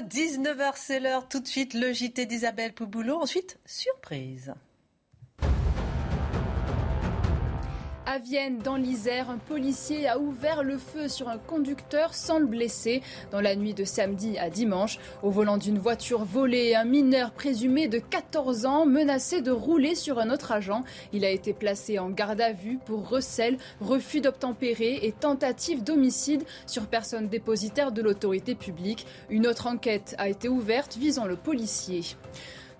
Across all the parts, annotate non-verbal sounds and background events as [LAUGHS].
19h c'est l'heure, tout de suite le JT d'Isabelle Pouboulot, ensuite surprise. À Vienne, dans l'Isère, un policier a ouvert le feu sur un conducteur sans le blesser dans la nuit de samedi à dimanche. Au volant d'une voiture volée, un mineur présumé de 14 ans menacé de rouler sur un autre agent. Il a été placé en garde à vue pour recel, refus d'obtempérer et tentative d'homicide sur personne dépositaire de l'autorité publique. Une autre enquête a été ouverte visant le policier.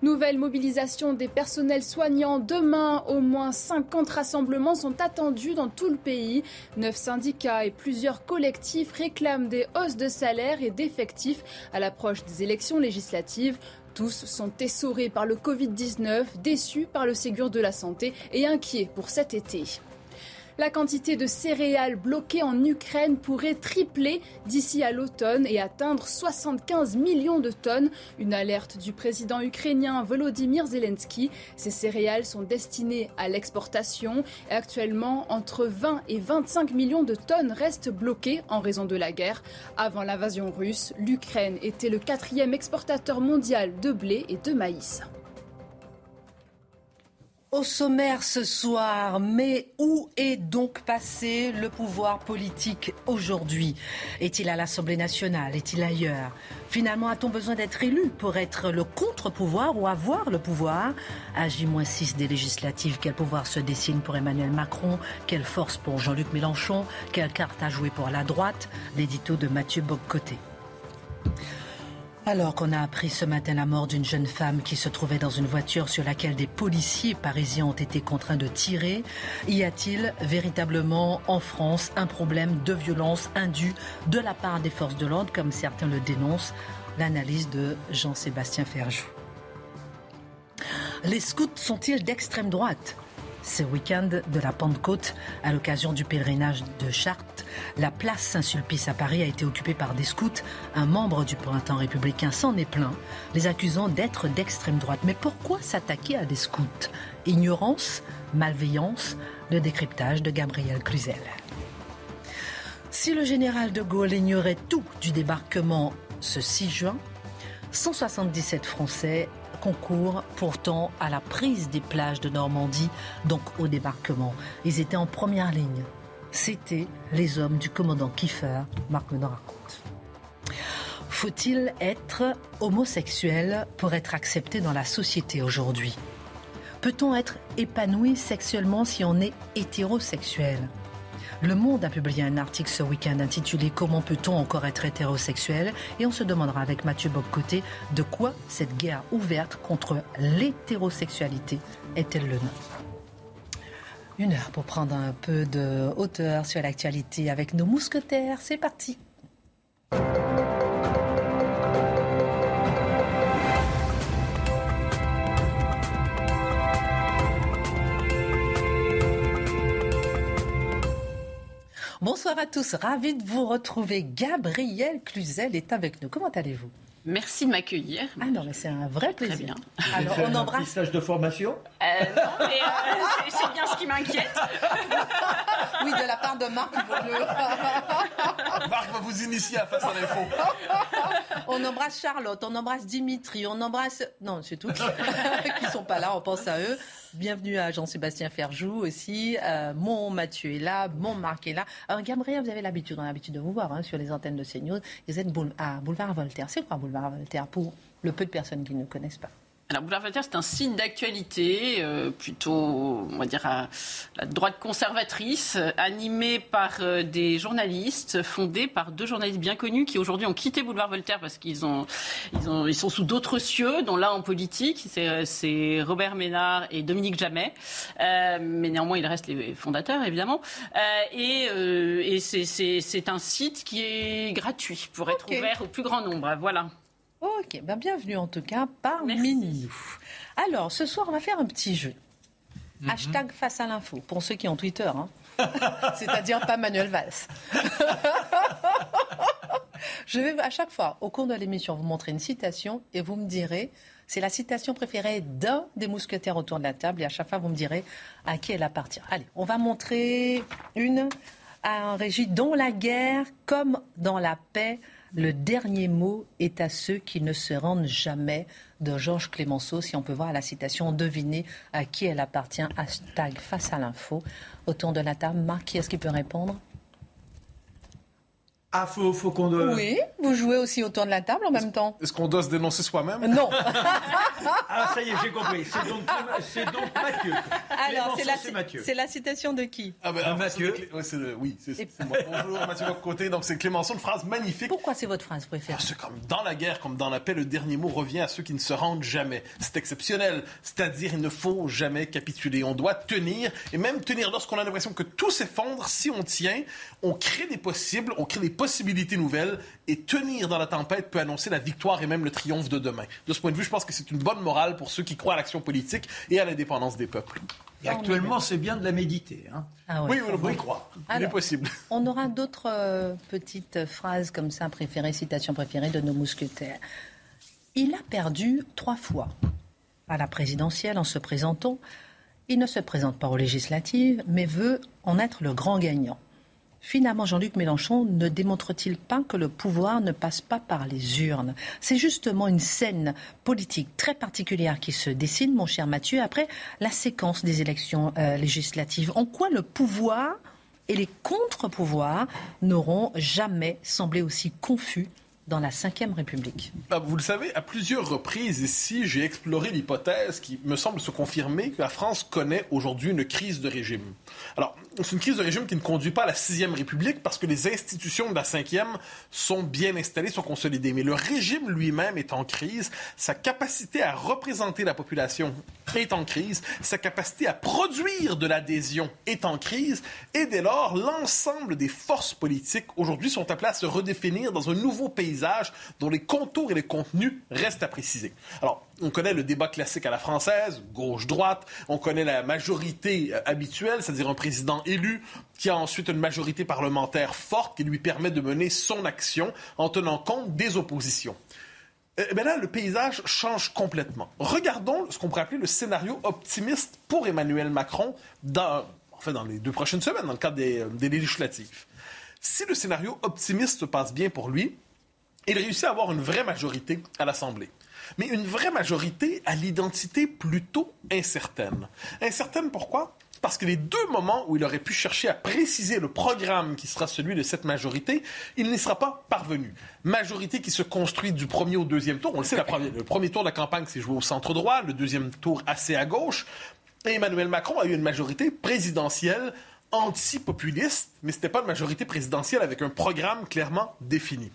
Nouvelle mobilisation des personnels soignants. Demain, au moins 50 rassemblements sont attendus dans tout le pays. Neuf syndicats et plusieurs collectifs réclament des hausses de salaire et d'effectifs à l'approche des élections législatives. Tous sont essorés par le Covid-19, déçus par le Ségur de la santé et inquiets pour cet été. La quantité de céréales bloquées en Ukraine pourrait tripler d'ici à l'automne et atteindre 75 millions de tonnes. Une alerte du président ukrainien Volodymyr Zelensky. Ces céréales sont destinées à l'exportation actuellement entre 20 et 25 millions de tonnes restent bloquées en raison de la guerre. Avant l'invasion russe, l'Ukraine était le quatrième exportateur mondial de blé et de maïs. Au sommaire ce soir, mais où est donc passé le pouvoir politique aujourd'hui? Est-il à l'Assemblée nationale? Est-il ailleurs? Finalement, a-t-on besoin d'être élu pour être le contre-pouvoir ou avoir le pouvoir? À J-6 des législatives, quel pouvoir se dessine pour Emmanuel Macron? Quelle force pour Jean-Luc Mélenchon? Quelle carte à jouer pour la droite? L'édito de Mathieu Boccoté. Alors qu'on a appris ce matin la mort d'une jeune femme qui se trouvait dans une voiture sur laquelle des policiers parisiens ont été contraints de tirer, y a-t-il véritablement en France un problème de violence indue de la part des forces de l'ordre, comme certains le dénoncent? L'analyse de Jean-Sébastien Ferjou. Les scouts sont-ils d'extrême droite? Ce week-end de la Pentecôte, à l'occasion du pèlerinage de Chartres, la place Saint-Sulpice à Paris a été occupée par des scouts. Un membre du printemps républicain s'en est plaint, les accusant d'être d'extrême droite. Mais pourquoi s'attaquer à des scouts? Ignorance, malveillance, le décryptage de Gabriel Cluzel. Si le général de Gaulle ignorait tout du débarquement ce 6 juin, 177 Français concours pourtant à la prise des plages de Normandie, donc au débarquement. Ils étaient en première ligne. C'était les hommes du commandant Kiefer, Marc Menon raconte. Faut-il être homosexuel pour être accepté dans la société aujourd'hui? Peut-on être épanoui sexuellement si on est hétérosexuel? Le Monde a publié un article ce week-end intitulé Comment peut-on encore être hétérosexuel? Et on se demandera avec Mathieu Bobcoté de quoi cette guerre ouverte contre l'hétérosexualité est-elle le nom Une heure pour prendre un peu de hauteur sur l'actualité avec nos mousquetaires. C'est parti. Bonsoir à tous, ravi de vous retrouver. Gabriel Cluzel est avec nous. Comment allez-vous? Merci de m'accueillir. Ah non, mais c'est un vrai plaisir. Très bien. Alors, on embrasse. Un stage de formation? Euh, Non, mais euh, c'est bien ce qui m'inquiète. [LAUGHS] oui, de la part de Marc. [LAUGHS] Marc va vous initier à Face à l'info. on embrasse Charlotte, on embrasse Dimitri, on embrasse. Non, c'est tout. [LAUGHS] qui sont pas là, on pense à eux. Bienvenue à Jean-Sébastien Ferjou aussi. Euh, mon Mathieu est là, mon Marc est là. Alors, Gabriel, vous avez l'habitude, on a l'habitude de vous voir hein, sur les antennes de CNews. Vous êtes à Boulevard Voltaire. C'est quoi Boulevard Voltaire pour le peu de personnes qui ne connaissent pas? Alors, Boulevard Voltaire, c'est un site d'actualité, euh, plutôt, on va dire, à la droite conservatrice, euh, animé par euh, des journalistes, fondé par deux journalistes bien connus qui aujourd'hui ont quitté Boulevard Voltaire parce qu'ils ont, ils ont, ils sont sous d'autres cieux, dont là en politique, c'est Robert Ménard et Dominique Jamet. mais néanmoins, ils restent les fondateurs, évidemment. et, et c'est un site qui est gratuit pour être ouvert au plus grand nombre. Voilà. Ok, ben bienvenue en tout cas parmi nous. Alors, ce soir, on va faire un petit jeu. Mhm. Hashtag face à l'info, pour ceux qui ont Twitter. Hein. [LAUGHS] C'est-à-dire pas Manuel Valls. [LAUGHS] Je vais à chaque fois, au cours de l'émission, vous montrer une citation et vous me direz, c'est la citation préférée d'un des mousquetaires autour de la table et à chaque fois, vous me direz à qui elle appartient. Allez, on va montrer une à un régime dont la guerre, comme dans la paix, le dernier mot est à ceux qui ne se rendent jamais de Georges Clémenceau. Si on peut voir la citation, deviner à qui elle appartient. Hashtag face à l'info. Autour de la table, Marc, qui est-ce qui peut répondre? Ah, faut, faut qu'on doit... Oui, vous jouez aussi autour de la table en même temps. Est-ce qu'on doit se dénoncer soi-même? Non. [LAUGHS] ah, ça y est, j'ai compris. C'est donc, donc, Mathieu. Alors, c'est la, c'est la citation de qui? Ah ben, Mathieu. oui, c'est moi. Bonjour, Mathieu côté. Donc, c'est Clémenceau, une phrase magnifique. Pourquoi c'est votre phrase préférée? C'est comme dans la guerre, comme dans la paix, le dernier mot revient à ceux qui ne se rendent jamais. C'est exceptionnel. C'est-à-dire, il ne faut jamais capituler. On doit tenir, et même tenir lorsqu'on a l'impression que tout s'effondre. Si on tient, on crée des possibles, on crée des possibilités nouvelles et tenir dans la tempête peut annoncer la victoire et même le triomphe de demain. De ce point de vue, je pense que c'est une bonne morale pour ceux qui croient à l'action politique et à l'indépendance des peuples. Et actuellement, c'est bien de la méditer. Hein. Ah oui, on peut y croire. Il est possible. On aura d'autres euh, petites phrases comme ça préférées, citations préférées de nos mousquetaires. Il a perdu trois fois à la présidentielle en se présentant. Il ne se présente pas aux législatives, mais veut en être le grand gagnant. Finalement, Jean-Luc Mélenchon ne démontre-t-il pas que le pouvoir ne passe pas par les urnes? C'est justement une scène politique très particulière qui se dessine, mon cher Mathieu, après la séquence des élections euh, législatives. En quoi le pouvoir et les contre-pouvoirs n'auront jamais semblé aussi confus dans la Ve République. Ah, vous le savez, à plusieurs reprises ici, j'ai exploré l'hypothèse qui me semble se confirmer que la France connaît aujourd'hui une crise de régime. Alors, c'est une crise de régime qui ne conduit pas à la Sixième République parce que les institutions de la Cinquième sont bien installées, sont consolidées. Mais le régime lui-même est en crise. Sa capacité à représenter la population est en crise. Sa capacité à produire de l'adhésion est en crise. Et dès lors, l'ensemble des forces politiques aujourd'hui sont appelées à se redéfinir dans un nouveau paysage dont les contours et les contenus restent à préciser. Alors, on connaît le débat classique à la française, gauche-droite. On connaît la majorité euh, habituelle, c'est-à-dire un président élu qui a ensuite une majorité parlementaire forte qui lui permet de mener son action en tenant compte des oppositions. Eh, bien là, le paysage change complètement. Regardons ce qu'on pourrait appeler le scénario optimiste pour Emmanuel Macron dans, enfin, dans les deux prochaines semaines, dans le cadre des, euh, des législatives. Si le scénario optimiste se passe bien pour lui, il réussit à avoir une vraie majorité à l'Assemblée mais une vraie majorité à l'identité plutôt incertaine. Incertaine pourquoi? Parce que les deux moments où il aurait pu chercher à préciser le programme qui sera celui de cette majorité, il n'y sera pas parvenu. Majorité qui se construit du premier au deuxième tour. On le sait, le premier tour de la campagne s'est joué au centre droit, le deuxième tour assez à gauche. Et Emmanuel Macron a eu une majorité présidentielle anti-populiste, mais ce n'était pas une majorité présidentielle avec un programme clairement défini.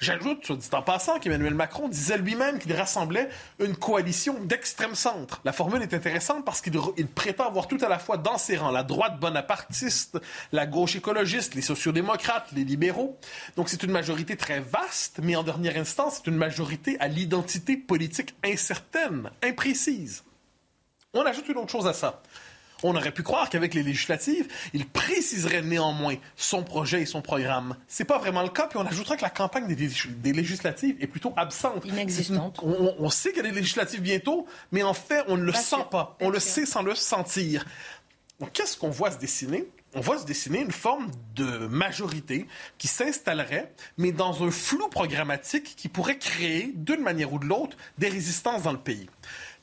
J'ajoute, soit dit en passant, qu'Emmanuel Macron disait lui-même qu'il rassemblait une coalition d'extrême centre. La formule est intéressante parce qu'il prétend avoir tout à la fois dans ses rangs la droite bonapartiste, la gauche écologiste, les sociodémocrates, les libéraux. Donc c'est une majorité très vaste, mais en dernière instance, c'est une majorité à l'identité politique incertaine, imprécise. On ajoute une autre chose à ça. On aurait pu croire qu'avec les législatives, il préciserait néanmoins son projet et son programme. C'est pas vraiment le cas, puis on ajoutera que la campagne des, législatives est plutôt absente. Inexistante. On, sait qu'il y a des législatives bientôt, mais en fait, on ne le sent pas. On le sait sans le sentir. Donc, qu'est-ce qu'on voit se dessiner? on voit se dessiner une forme de majorité qui s'installerait, mais dans un flou programmatique qui pourrait créer, d'une manière ou de l'autre, des résistances dans le pays.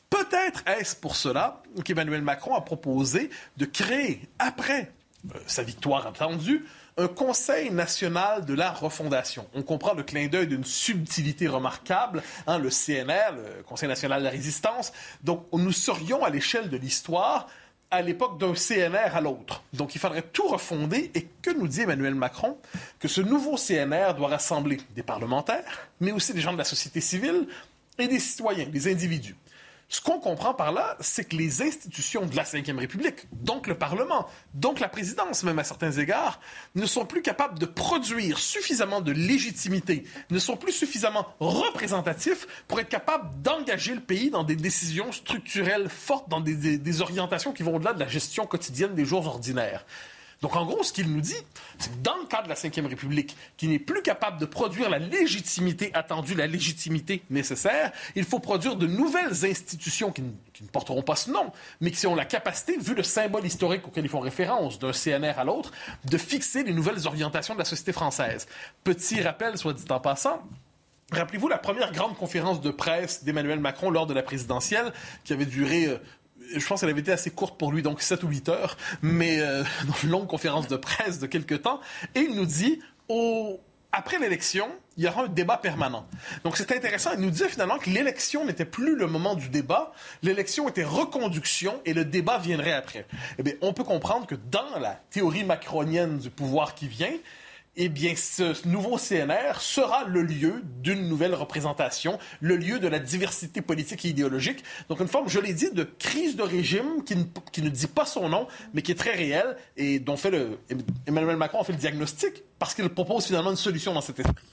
Peut-être est-ce pour cela qu'Emmanuel Macron a proposé de créer, après euh, sa victoire attendue, un Conseil national de la refondation. On comprend le clin d'œil d'une subtilité remarquable, hein, le CNR, le Conseil national de la résistance. Donc, nous serions à l'échelle de l'histoire à l'époque d'un CNR à l'autre. Donc il faudrait tout refonder. Et que nous dit Emmanuel Macron? Que ce nouveau CNR doit rassembler des parlementaires, mais aussi des gens de la société civile et des citoyens, des individus. Ce qu'on comprend par là, c'est que les institutions de la Ve République, donc le Parlement, donc la présidence même à certains égards, ne sont plus capables de produire suffisamment de légitimité, ne sont plus suffisamment représentatifs pour être capables d'engager le pays dans des décisions structurelles fortes, dans des, des orientations qui vont au-delà de la gestion quotidienne des jours ordinaires. Donc, en gros, ce qu'il nous dit, c'est que dans le cadre de la Ve République, qui n'est plus capable de produire la légitimité attendue, la légitimité nécessaire, il faut produire de nouvelles institutions qui ne, porteront pas ce nom, mais qui ont la capacité, vu le symbole historique auquel ils font référence, d'un CNR à l'autre, de fixer les nouvelles orientations de la société française. Petit rappel, soit dit en passant, Rappelez-vous la première grande conférence de presse d'Emmanuel Macron lors de la présidentielle, qui avait duré euh, je pense qu'elle avait été assez courte pour lui, donc 7 ou 8 heures, mais euh, [LAUGHS] dans une longue conférence de presse de quelques temps. Et il nous dit, après l'élection, il y aura un débat permanent. Donc c'est intéressant. Il nous disait finalement que l'élection n'était plus le moment du débat, l'élection était reconduction et le débat viendrait après. Eh bien, on peut comprendre que dans la théorie macronienne du pouvoir qui vient, eh bien, ce nouveau CNR sera le lieu d'une nouvelle représentation, le lieu de la diversité politique et idéologique. Donc, une forme, je l'ai dit, de crise de régime qui ne, qui ne, dit pas son nom, mais qui est très réelle et dont fait le, Emmanuel Macron a fait le diagnostic parce qu'il propose finalement une solution dans cet esprit.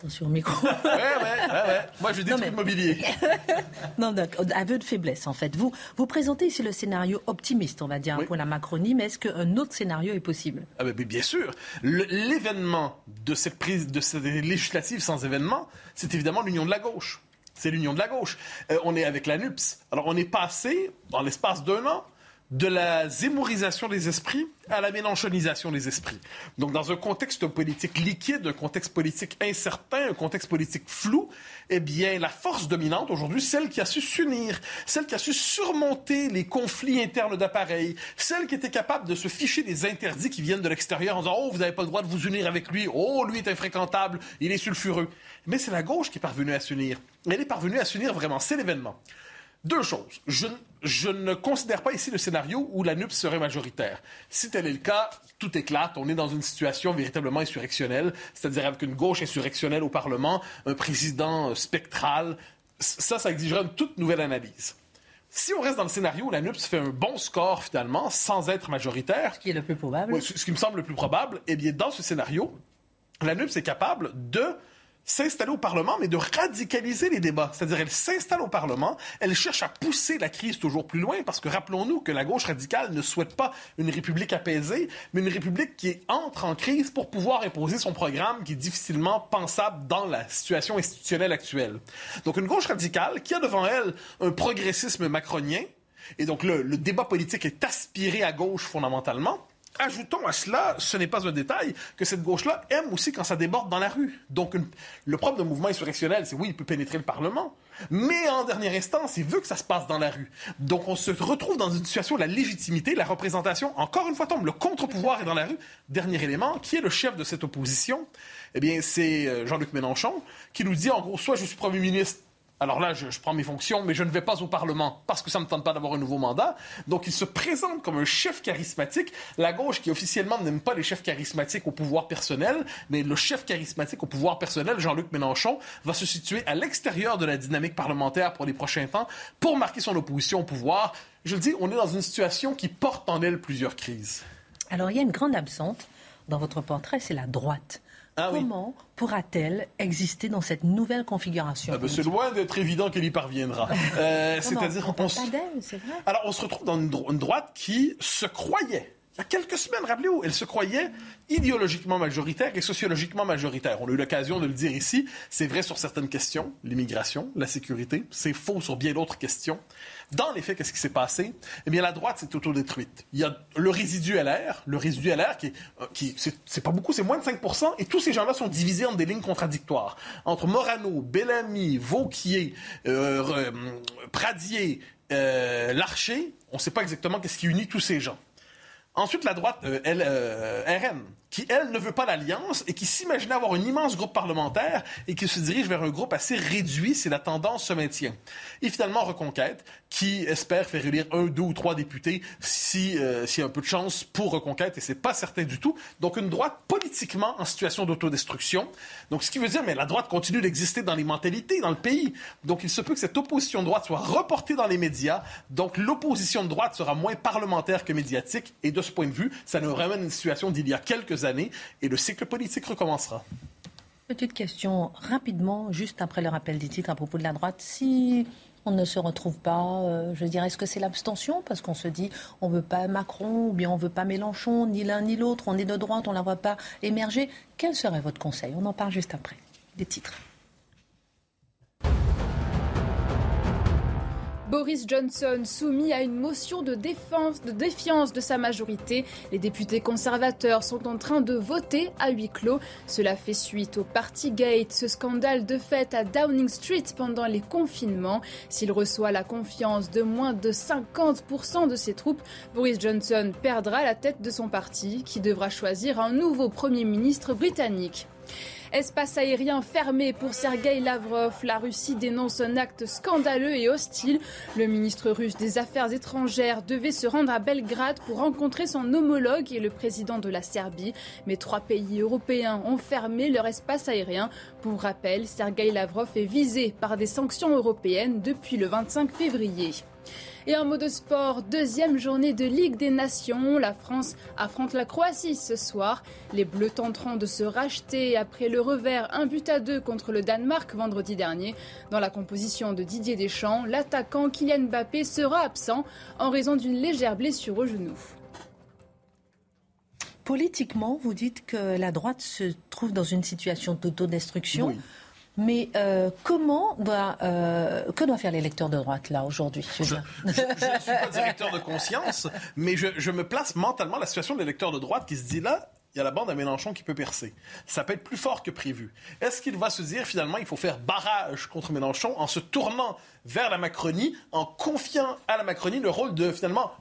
Attention au micro. ouais, ouais, ouais, Moi, je dis mais... immobilier. [LAUGHS] non, donc, aveu de faiblesse, en fait. Vous, vous présentez ici le scénario optimiste, on va dire, pour la Macronie, mais est-ce qu'un autre scénario est possible? Ah ben, Bien sûr. L'événement de cette prise, de cette législative sans événement, c'est évidemment l'union de la gauche. C'est l'union de la gauche. Euh, on est avec la NUPS. Alors, on est passé, dans l'espace d'un an, de la zémorisation des esprits à la mélanchonisation des esprits. Donc, dans un contexte politique liquide, un contexte politique incertain, un contexte politique flou, eh bien, la force dominante aujourd'hui, celle qui a su s'unir, celle qui a su surmonter les conflits internes d'appareils, celle qui était capable de se ficher des interdits qui viennent de l'extérieur en disant Oh, vous n'avez pas le droit de vous unir avec lui, oh, lui est infréquentable, il est sulfureux. Mais c'est la gauche qui est parvenue à s'unir. Elle est parvenue à s'unir vraiment, c'est l'événement. Deux choses. Je, je, ne considère pas ici le scénario où la NUP serait majoritaire. Si tel est le cas, tout éclate. On est dans une situation véritablement insurrectionnelle, c'est-à-dire avec une gauche insurrectionnelle au Parlement, un président spectral. Ça, ça exigerait une toute nouvelle analyse. Si on reste dans le scénario où la NUPS fait un bon score finalement, sans être majoritaire... Ce qui est le plus probable. ce qui me semble le plus probable, eh bien, dans ce scénario, la NUPS est capable de s'installer au Parlement, mais de radicaliser les débats. C'est-à-dire, elle s'installe au Parlement, elle cherche à pousser la crise toujours plus loin, parce que rappelons-nous que la gauche radicale ne souhaite pas une république apaisée, mais une république qui entre en crise pour pouvoir imposer son programme qui est difficilement pensable dans la situation institutionnelle actuelle. Donc, une gauche radicale qui a devant elle un progressisme macronien, et donc le, le débat politique est aspiré à gauche fondamentalement, Ajoutons à cela, ce n'est pas un détail, que cette gauche-là aime aussi quand ça déborde dans la rue. Donc, le propre d'un mouvement insurrectionnel, c'est oui, il peut pénétrer le Parlement, mais en dernière instance, il veut que ça se passe dans la rue. Donc, on se retrouve dans une situation où la légitimité, la représentation, encore une fois, tombe. Le contre-pouvoir est dans la rue. Dernier élément, qui est le chef de cette opposition? Eh bien, c'est euh, Jean-Luc Mélenchon, qui nous dit, en gros, soit je suis Premier ministre alors là, je, prends mes fonctions, mais je ne vais pas au Parlement parce que ça ne me tente pas d'avoir un nouveau mandat. Donc, il se présente comme un chef charismatique. La gauche, qui officiellement n'aime pas les chefs charismatiques au pouvoir personnel, mais le chef charismatique au pouvoir personnel, Jean-Luc Mélenchon, va se situer à l'extérieur de la dynamique parlementaire pour les prochains temps pour marquer son opposition au pouvoir. Je le dis, on est dans une situation qui porte en elle plusieurs crises. Alors, il y a une grande absente dans votre portrait, c'est la droite. Ah Comment pourra-t-elle exister dans cette nouvelle configuration ah ben, C'est loin d'être évident qu'elle y parviendra. [LAUGHS] Euh, C'est-à-dire, on, se... Alors, on se retrouve dans une, une droite qui se croyait a quelques semaines, rappelez-vous, elle se croyait idéologiquement majoritaire et sociologiquement majoritaire. On a eu l'occasion de le dire ici. C'est vrai sur certaines questions, l'immigration, la sécurité. C'est faux sur bien d'autres questions. Dans les faits, qu'est-ce qui s'est passé? Eh bien, la droite s'est autodétruite. Il y a le résidu LR, le résidu LR qui, euh, qui c'est pas beaucoup, c'est moins de 5% et tous ces gens-là sont divisés en des lignes contradictoires. Entre Morano, Bellamy, Vauquier, euh, euh Pradier, Larcher, on ne sait pas exactement qu'est-ce qui unit tous ces gens. Ensuite, la droite euh, elle, euh, RN, qui, elle, ne veut pas l'alliance et qui s'imaginait avoir un immense groupe parlementaire et qui se dirige vers un groupe assez réduit si la tendance se maintient. Et finalement, Reconquête, qui espère faire élire un, deux ou trois députés si, euh, s'il y a un peu de chance pour Reconquête, et c'est pas certain du tout. Donc, une droite politiquement en situation d'autodestruction. Donc, ce qui veut dire, mais la droite continue d'exister dans les mentalités, dans le pays. Donc, il se peut que cette opposition de droite soit reportée dans les médias. Donc, l'opposition de droite sera moins parlementaire que médiatique. Et de ce point de vue, ça nous ramène à une situation d'il y a quelques années et le cycle politique recommencera. Petite question rapidement, juste après le rappel des titres à propos de la droite. Si on ne se retrouve pas, euh, je dirais, est-ce que c'est l'abstention? Parce qu'on se dit, on ne veut pas Macron ou bien on ne veut pas Mélenchon, ni l'un ni l'autre, on est de droite, on ne la voit pas émerger. Quel serait votre conseil? On en parle juste après. Des titres. Boris Johnson soumis à une motion de, défense, de défiance de sa majorité. Les députés conservateurs sont en train de voter à huis clos. Cela fait suite au Partygate, ce scandale de fait à Downing Street pendant les confinements. S'il reçoit la confiance de moins de 50% de ses troupes, Boris Johnson perdra la tête de son parti qui devra choisir un nouveau Premier ministre britannique. Espace aérien fermé pour Sergei Lavrov. La Russie dénonce un acte scandaleux et hostile. Le ministre russe des Affaires étrangères devait se rendre à Belgrade pour rencontrer son homologue et le président de la Serbie. Mais trois pays européens ont fermé leur espace aérien. Pour rappel, Sergei Lavrov est visé par des sanctions européennes depuis le 25 février. Et en mode sport, deuxième journée de Ligue des Nations. La France affronte la Croatie ce soir. Les Bleus tenteront de se racheter après le revers un but à deux contre le Danemark vendredi dernier. Dans la composition de Didier Deschamps, l'attaquant Kylian Mbappé sera absent en raison d'une légère blessure au genou. Politiquement, vous dites que la droite se trouve dans une situation d'autodestruction. Oui. Mais euh, comment doit, euh, que doit faire l'électeur de droite là aujourd'hui Je ne suis pas directeur de conscience, mais je, je me place mentalement la situation de l'électeur de droite qui se dit là, il y a la bande à Mélenchon qui peut percer. Ça peut être plus fort que prévu. Est-ce qu'il va se dire finalement il faut faire barrage contre Mélenchon en se tournant vers la Macronie, en confiant à la Macronie le rôle de finalement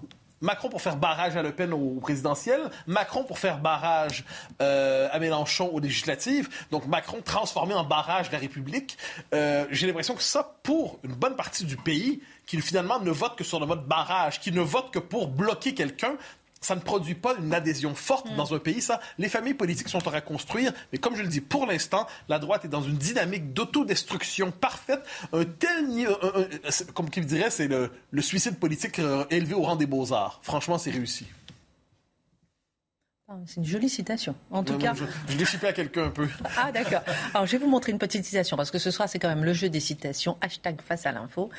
Macron pour faire barrage à Le Pen au présidentiel, Macron pour faire barrage euh, à Mélenchon aux législatives, donc Macron transformé en barrage de la République. Euh, J'ai l'impression que ça, pour une bonne partie du pays, qui finalement ne vote que sur le mode barrage, qui ne vote que pour bloquer quelqu'un, ça ne produit pas une adhésion forte mm. dans un pays. Ça, les familles politiques sont à reconstruire. Mais comme je le dis, pour l'instant, la droite est dans une dynamique d'autodestruction parfaite. Un tel niveau, comme qui dirait, c'est le, suicide politique euh, élevé au rang des beaux-arts. Franchement, c'est réussi. Ah, c'est une jolie citation. En tout cas. Je, je à quelqu'un un peu. Ah, d'accord. Alors, je vais vous montrer une petite citation parce que ce soir, c'est quand même le jeu des citations. Hashtag face à l'info.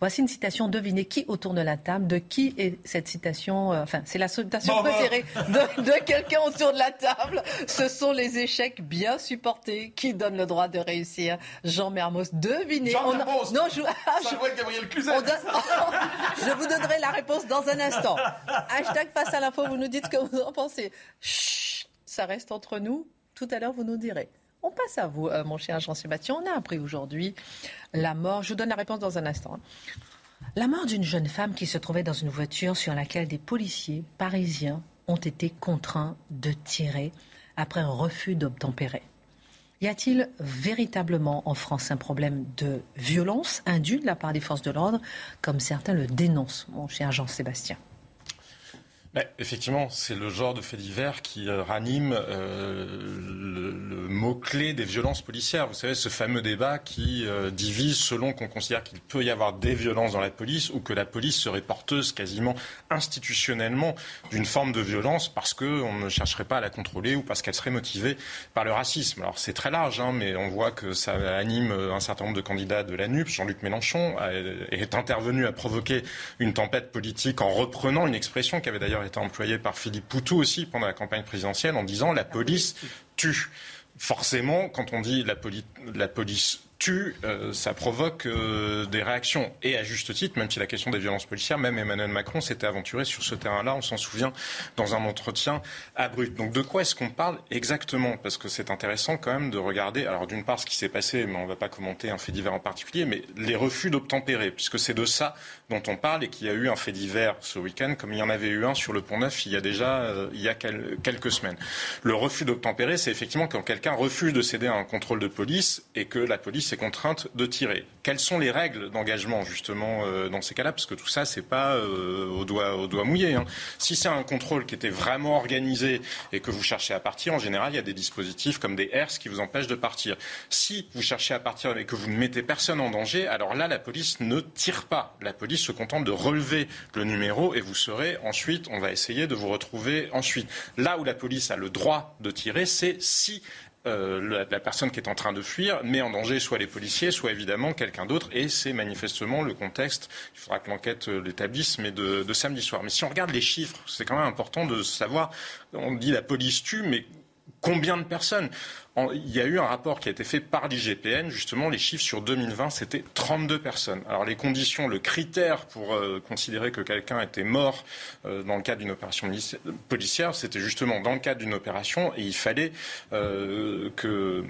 Voici une citation. Devinez qui autour de la table. De qui est cette citation euh, Enfin, c'est la citation préférée de, quelqu'un autour de la table. Ce sont les échecs bien supportés qui donnent le droit de réussir. Jean Mermoz, devinez. Jean Mermoz. Non, je... Doit être Gabriel Cluzet. [LAUGHS] je vous donnerai la réponse dans un instant. Hashtag face à l'info. Vous nous dites ce que vous en pensez. Chut, ça reste entre nous. Tout à l'heure, vous nous direz. On passe à vous, euh, mon cher Jean-Sébastien. On a appris aujourd'hui la mort. Je vous donne la réponse dans un instant. Hein. La mort d'une jeune femme qui se trouvait dans une voiture sur laquelle des policiers parisiens ont été contraints de tirer après un refus d'obtempérer. Y a-t-il véritablement en France un problème de violence indue de la part des forces de l'ordre, comme certains le dénoncent, mon cher Jean-Sébastien? Effectivement, c'est le genre de fait divers qui euh, ranime euh, le, mot-clé des violences policières. Vous savez, ce fameux débat qui euh, divise selon qu'on considère qu'il peut y avoir des violences dans la police ou que la police serait porteuse quasiment institutionnellement d'une forme de violence parce qu'on ne chercherait pas à la contrôler ou parce qu'elle serait motivée par le racisme. Alors c'est très large, hein, mais on voit que ça anime un certain nombre de candidats de la NUP. Jean-Luc Mélenchon est intervenu à provoquer une tempête politique en reprenant une expression qui avait d'ailleurs été employé par Philippe Poutou aussi pendant la campagne présidentielle en disant la police tue. Forcément, quand on dit la, la police tue, euh, ça provoque euh, des réactions. Et à juste titre, même si la question des violences policières, même Emmanuel Macron s'était aventuré sur ce terrain-là, on s'en souvient, dans un entretien abrupt. Donc de quoi est-ce qu'on parle exactement? Parce que c'est intéressant quand même de regarder, alors d'une part ce qui s'est passé, mais on ne va pas commenter un fait divers en particulier, mais les refus d'obtempérer, puisque c'est de ça dont on parle et qu'il y a eu un fait divers ce week-end, comme il y en avait eu un sur le Pont Neuf il y a déjà euh, quelques semaines. Le refus d'obtempérer, c'est effectivement quand quelqu'un refuse de céder à un contrôle de police et que la police est contrainte de tirer. Quelles sont les règles d'engagement justement euh, dans ces cas-là? Parce que tout ça, c'est pas euh, au doigt mouillé. Hein. Si c'est un contrôle qui était vraiment organisé et que vous cherchez à partir, en général, il y a des dispositifs comme des herses qui vous empêchent de partir. Si vous cherchez à partir et que vous ne mettez personne en danger, alors là, la police ne tire pas. La police se contente de relever le numéro et vous serez ensuite, on va essayer de vous retrouver ensuite. Là où la police a le droit de tirer, c'est si euh, la, personne qui est en train de fuir met en danger soit les policiers, soit évidemment quelqu'un d'autre. Et c'est manifestement le contexte, il faudra que l'enquête euh, l'établisse, mais de, de, samedi soir. Mais si on regarde les chiffres, c'est quand même important de savoir, on dit la police tue, mais combien de personnes? Il y a eu un rapport qui a été fait par l'IGPN, justement, les chiffres sur 2020, c'était 32 personnes. Alors les conditions, le critère pour euh, considérer que quelqu'un était mort euh, dans le cadre d'une opération policière, c'était justement dans le cadre d'une opération et il fallait euh, que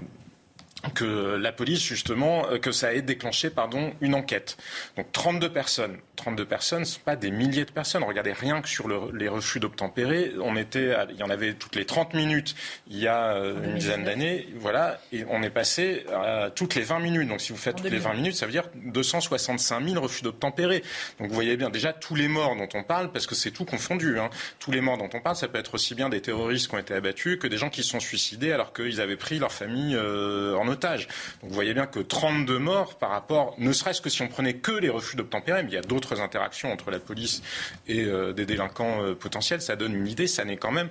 la police, justement, que ça ait déclenché, pardon, une enquête. Donc 32 personnes. 32 personnes, ce ne sont pas des milliers de personnes. Regardez rien que sur les refus d'obtempérer. On était, il y en avait toutes les 30 minutes il y a euh, une dizaine d'années. Voilà. Et on est passé à toutes les 20 minutes. Donc si vous faites toutes les 20 minutes, ça veut dire 265 000 refus d'obtempérer. Donc vous voyez bien, déjà, tous les morts dont on parle, parce que c'est tout confondu, hein, tous les morts dont on parle, ça peut être aussi bien des terroristes qui ont été abattus que des gens qui se sont suicidés alors qu'ils avaient pris leur famille euh, en otage. Donc vous voyez bien que 32 morts par rapport, ne serait-ce que si on prenait que les refus d'obtempérer, mais il y a d'autres interactions entre la police et euh, des délinquants euh, potentiels, ça donne une idée, ça n'est quand même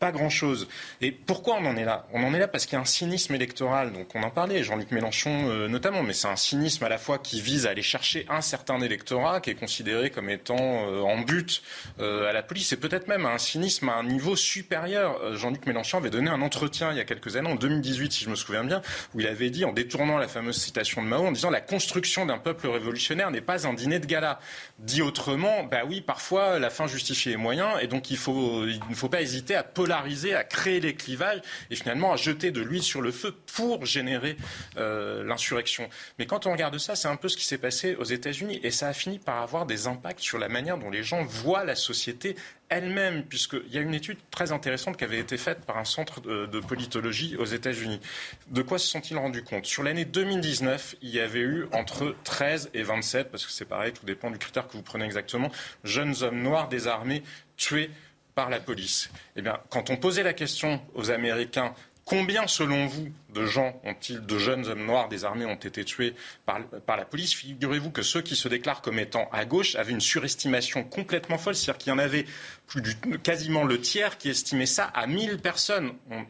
pas grand-chose. Et pourquoi on en est là? On en est là parce qu'il y a un cynisme électoral. Donc on en parlait, Jean-Luc Mélenchon euh, notamment, mais c'est un cynisme à la fois qui vise à aller chercher un certain électorat qui est considéré comme étant euh, en but euh, à la police, et peut-être même un cynisme à un niveau supérieur. Jean-Luc Mélenchon avait donné un entretien il y a quelques années, en 2018 si je me souviens bien, où il avait dit, en détournant la fameuse citation de Mao, en disant la construction d'un peuple révolutionnaire n'est pas un dîner de gala. Dit autrement, bah oui, parfois la fin justifie les moyens, et donc il, ne faut pas hésiter à à créer les clivages et finalement à jeter de l'huile sur le feu pour générer euh, l'insurrection. Mais quand on regarde ça, c'est un peu ce qui s'est passé aux États-Unis et ça a fini par avoir des impacts sur la manière dont les gens voient la société elle-même, puisqu'il y a une étude très intéressante qui avait été faite par un centre de, de politologie aux États-Unis. De quoi se sont-ils rendus compte? Sur l'année 2019, il y avait eu entre 13 et 27, parce que c'est pareil, tout dépend du critère que vous prenez exactement, jeunes hommes noirs désarmés tués par la police. Eh bien, quand on posait la question aux Américains, combien, selon vous, de gens ont-ils, de jeunes hommes noirs désarmés ont été tués par, la police Figurez-vous que ceux qui se déclarent comme étant à gauche avaient une surestimation complètement folle, c'est-à-dire qu'il y en avait plus quasiment le tiers qui estimait ça à 1000 personnes. On,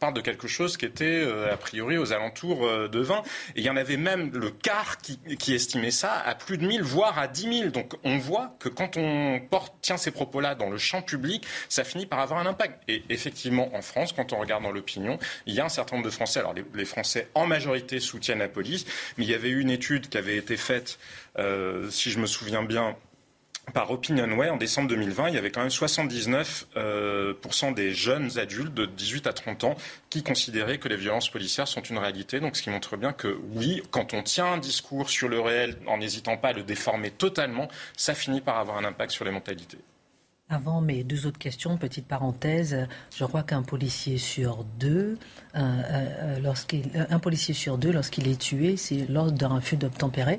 parle de quelque chose qui était euh, a priori aux alentours euh, de 20. Et il y en avait même le quart qui, qui, estimait ça à plus de 1000, voire à 10 000. Donc on voit que quand on porte, tient ces propos-là dans le champ public, ça finit par avoir un impact. Et effectivement, en France, quand on regarde dans l'opinion, il y a un certain nombre de Français, alors les, Français en majorité soutiennent la police, mais il y avait eu une étude qui avait été faite, euh, si je me souviens bien, par Opinionway, en décembre 2020, il y avait quand même 79% euh, des jeunes adultes de 18 à 30 ans qui considéraient que les violences policières sont une réalité. Donc, ce qui montre bien que oui, quand on tient un discours sur le réel en n'hésitant pas à le déformer totalement, ça finit par avoir un impact sur les mentalités. Avant mes deux autres questions, petite parenthèse, je crois qu'un policier sur deux, euh, euh, lorsqu'il, un policier sur deux, lorsqu'il est tué, c'est lors d'un refus d'obtempérer,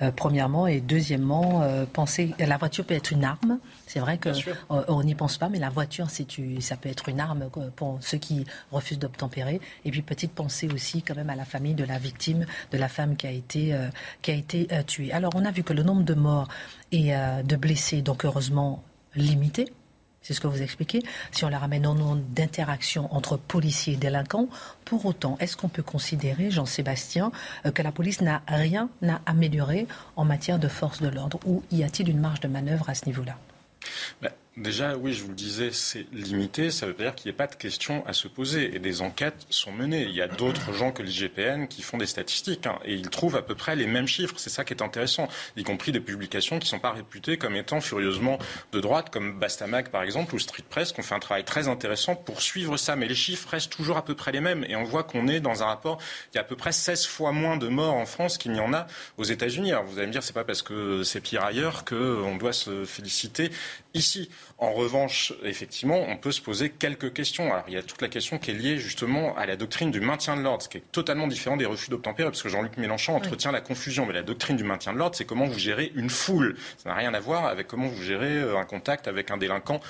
euh, premièrement, et deuxièmement, penser, la voiture peut être une arme. C'est vrai qu'on n'y pense pas, mais la voiture, ça peut être une arme pour ceux qui refusent d'obtempérer. Et puis petite pensée aussi quand même à la famille de la victime, de la femme qui a été, qui a été tuée. Alors on a vu que le nombre de morts et de blessés, donc heureusement limité. C'est ce que vous expliquez. Si on la ramène au nom d'interaction entre policiers et délinquants, pour autant, est-ce qu'on peut considérer, Jean-Sébastien, euh, que la police n'a rien à améliorer en matière de force de l'ordre Ou y a-t-il une marge de manœuvre à ce niveau-là? Ben, Déjà, oui, je vous le disais, c'est limité. Ça veut dire qu'il n'y a pas de questions à se poser. Et des enquêtes sont menées. Il y a d'autres gens que l'IGPN qui font des statistiques. Hein, et ils trouvent à peu près les mêmes chiffres. C'est ça qui est intéressant. Y compris des publications qui ne sont pas réputées comme étant furieusement de droite, comme Bastamag, par exemple, ou Street Press, qui ont fait un travail très intéressant pour suivre ça. Mais les chiffres restent toujours à peu près les mêmes. Et on voit qu'on est dans un rapport. Il y a à peu près 16 fois moins de morts en France qu'il n'y en a aux États-Unis. Alors vous allez me dire, c'est pas parce que c'est pire ailleurs qu'on doit se féliciter ici. En revanche, effectivement, on peut se poser quelques questions. Alors, il y a toute la question qui est liée justement à la doctrine du maintien de l'ordre, ce qui est totalement différent des refus d'obtempérer, parce que Jean-Luc Mélenchon entretient la confusion. Mais la doctrine du maintien de l'ordre, c'est comment vous gérez une foule. Ça n'a rien à voir avec comment vous gérez euh, un contact avec un délinquant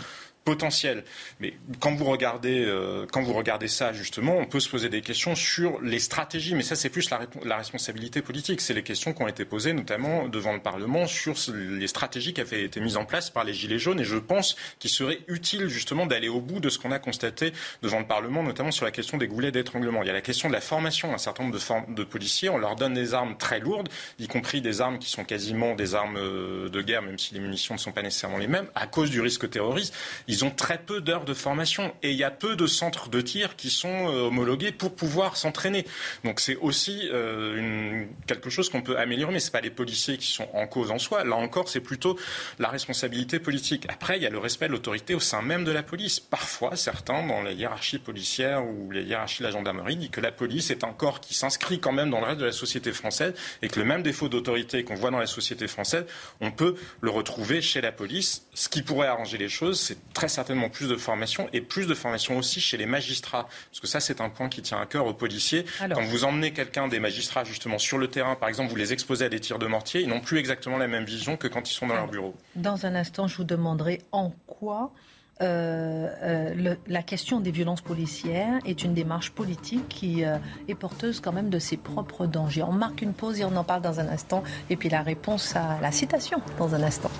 potentiel. Mais quand vous regardez, euh, quand vous regardez ça justement, on peut se poser des questions sur les stratégies. Mais ça, c'est plus la, responsabilité politique. C'est les questions qui ont été posées notamment devant le Parlement sur les stratégies qui avaient été mises en place par les Gilets jaunes. Et je pense qu'il serait utile justement d'aller au bout de ce qu'on a constaté devant le Parlement, notamment sur la question des goulets d'étranglement. Il y a la question de la formation. Un certain nombre de, de policiers, on leur donne des armes très lourdes, y compris des armes qui sont quasiment des armes euh, de guerre, même si les munitions ne sont pas nécessairement les mêmes, à cause du risque terroriste. Ils ont très peu d'heures de formation et il y a peu de centres de tir qui sont euh, homologués pour pouvoir s'entraîner. Donc c'est aussi euh, quelque chose qu'on peut améliorer, mais ce pas les policiers qui sont en cause en soi. Là encore, c'est plutôt la responsabilité politique. Après, il y a le respect de l'autorité au sein même de la police. Parfois, certains, dans les hiérarchies policières ou les hiérarchies de la gendarmerie, disent que la police est un corps qui s'inscrit quand même dans le reste de la société française et que le même défaut d'autorité qu'on voit dans la société française, on peut le retrouver chez la police. Ce qui pourrait arranger les choses, c'est très certainement plus de formation et plus de formation aussi chez les magistrats. Parce que ça, c'est un point qui tient à cœur aux policiers. Quand vous emmenez quelqu'un, des magistrats, justement, sur le terrain, par exemple, vous les exposez à des tirs de mortier, ils n'ont plus exactement la même vision que quand ils sont dans leur bureau. Dans un instant, je vous demanderai en quoi euh, euh, la question des violences policières est une démarche politique qui euh, est porteuse quand même de ses propres dangers. On marque une pause et on en parle dans un instant. Et puis la réponse à la citation dans un instant.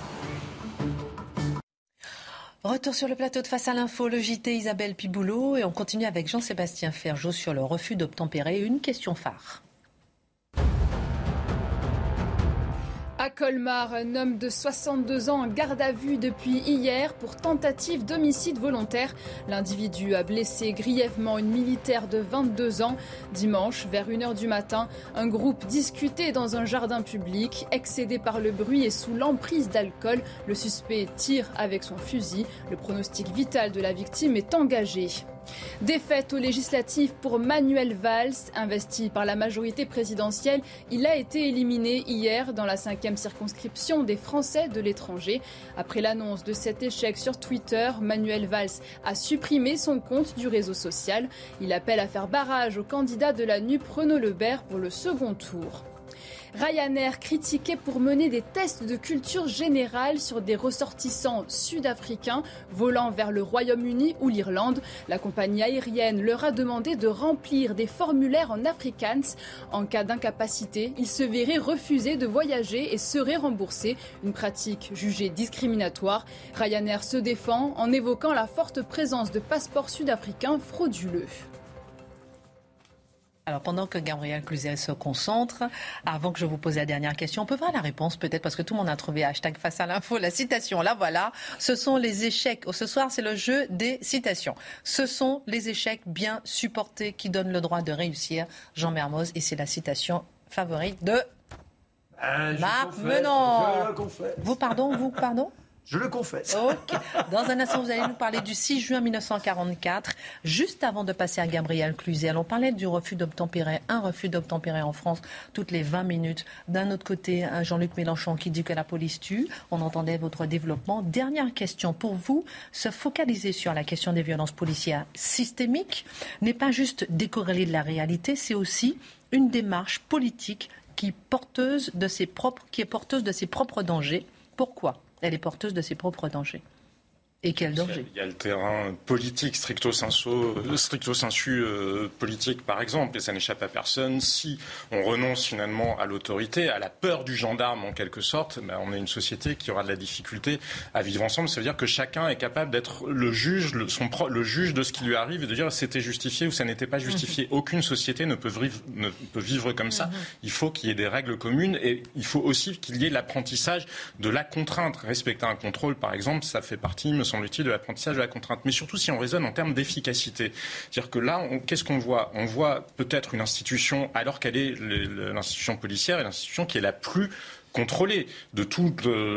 Retour sur le plateau de Face à l'info, le JT Isabelle Piboulot et on continue avec Jean-Sébastien Ferjot sur le refus d'obtempérer. Une question phare. À Colmar, un homme de 62 ans en garde à vue depuis hier pour tentative d'homicide volontaire. L'individu a blessé grièvement une militaire de 22 ans. Dimanche, vers 1h du matin, un groupe discutait dans un jardin public. Excédé par le bruit et sous l'emprise d'alcool, le suspect tire avec son fusil. Le pronostic vital de la victime est engagé. Défaite aux législatives pour Manuel Valls, investi par la majorité présidentielle. Il a été éliminé hier dans la cinquième circonscription des Français de l'étranger. Après l'annonce de cet échec sur Twitter, Manuel Valls a supprimé son compte du réseau social. Il appelle à faire barrage au candidat de la NUP Renaud Lebert pour le second tour. Ryanair critiqué pour mener des tests de culture générale sur des ressortissants sud-africains volant vers le Royaume-Uni ou l'Irlande. La compagnie aérienne leur a demandé de remplir des formulaires en afrikaans. En cas d'incapacité, ils se verraient refuser de voyager et seraient remboursés, une pratique jugée discriminatoire. Ryanair se défend en évoquant la forte présence de passeports sud-africains frauduleux. Alors pendant que Gabriel Cluzel se concentre, avant que je vous pose la dernière question, on peut voir la réponse peut-être parce que tout le monde a trouvé hashtag face à l'info, la citation, là voilà, ce sont les échecs. Oh, ce soir c'est le jeu des citations. Ce sont les échecs bien supportés qui donnent le droit de réussir, Jean Mermoz, et c'est la citation favorite de euh, Marc Menon. Vous pardon, vous pardon? Je le confesse. Dans un instant, vous allez nous parler du 6 juin 1944. Juste avant de passer à Gabriel Cluzel, on parlait du refus d'obtempérer. Un refus d'obtempérer en France toutes les 20 minutes. D'un autre côté, un Jean-Luc Mélenchon qui dit que la police tue. On entendait votre développement. Dernière question pour vous. Se focaliser sur la question des violences policières systémiques n'est pas juste décorrélé de la réalité, c'est aussi une démarche politique qui, porteuse qui est porteuse de ses propres dangers. Pourquoi? Elle est porteuse de ses propres dangers. Et quel danger Il y a le terrain politique, stricto sensu, euh, stricto sensu euh, politique par exemple, et ça n'échappe à personne. Si on renonce finalement à l'autorité, à la peur du gendarme en quelque sorte, ben, on est une société qui aura de la difficulté à vivre ensemble. Ça veut dire que chacun est capable d'être le juge, le, son le juge de ce qui lui arrive et de dire c'était justifié ou ça n'était pas justifié. Mhm. Aucune société ne peut vivre, ne peut vivre comme ça. Mhm. Il faut qu'il y ait des règles communes et il faut aussi qu'il y ait l'apprentissage de la contrainte. Respecter un contrôle, par exemple, ça fait partie, me de l'apprentissage de la contrainte. Mais surtout si on raisonne en termes d'efficacité. C'est-à-dire que là, qu'est-ce qu'on voit? On voit peut-être une institution, alors qu'elle est l'institution policière, et l'institution qui est la plus contrôlés de tous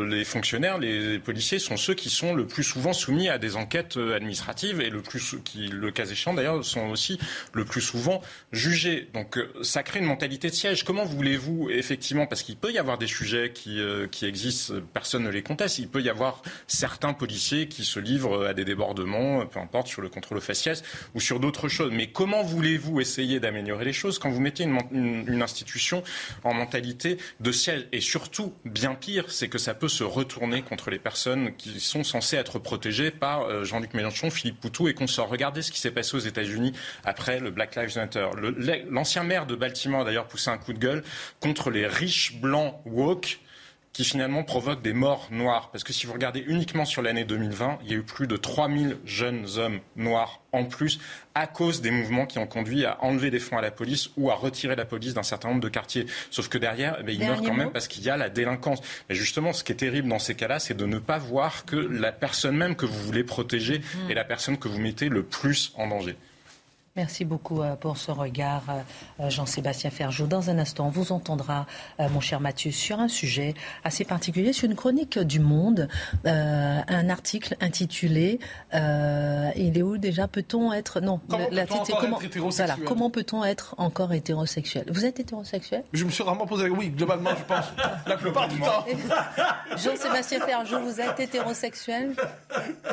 les fonctionnaires, les policiers sont ceux qui sont le plus souvent soumis à des enquêtes euh, administratives et le plus qui, le cas échéant d'ailleurs, sont aussi le plus souvent jugés. Donc euh, ça crée une mentalité de siège. Comment voulez-vous effectivement, parce qu'il peut y avoir des sujets qui, euh, qui existent, personne ne les conteste. Il peut y avoir certains policiers qui se livrent à des débordements, peu importe sur le contrôle aux faciès ou sur d'autres choses. Mais comment voulez-vous essayer d'améliorer les choses quand vous mettez une, institution en mentalité de siège? Et sur surtout, bien pire, c'est que ça peut se retourner contre les personnes qui sont censées être protégées par euh, Jean-Luc Mélenchon, Philippe Poutou et consorts. Regardez ce qui s'est passé aux États-Unis après le Black Lives Matter. L'ancien maire de Baltimore a d'ailleurs poussé un coup de gueule contre les riches blancs woke qui finalement provoquent des morts noires. Parce que si vous regardez uniquement sur l'année 2020, il y a eu plus de 3000 jeunes hommes noirs en plus à cause des mouvements qui ont conduit à enlever des fonds à la police ou à retirer la police d'un certain nombre de quartiers. Sauf que derrière, eh ils meurent quand même parce qu'il y a la délinquance. Mais justement, ce qui est terrible dans ces cas-là, c'est de ne pas voir que la personne même que vous voulez protéger mmh. est la personne que vous mettez le plus en danger. Merci beaucoup euh, pour ce regard, euh, Jean-Sébastien Ferjou. Dans un instant, on vous entendra, euh, mon cher Mathieu, sur un sujet assez particulier, sur une chronique du Monde, un article intitulé Il est où déjà? Peut-on être non Comment peut-on comment, être hétérosexuel? Comment peut-on être encore hétérosexuel? Vous êtes hétérosexuel? Je me suis vraiment posé oui, globalement, je pense [LAUGHS] la plupart du temps. Jean-Sébastien Ferjou, vous êtes hétérosexuel?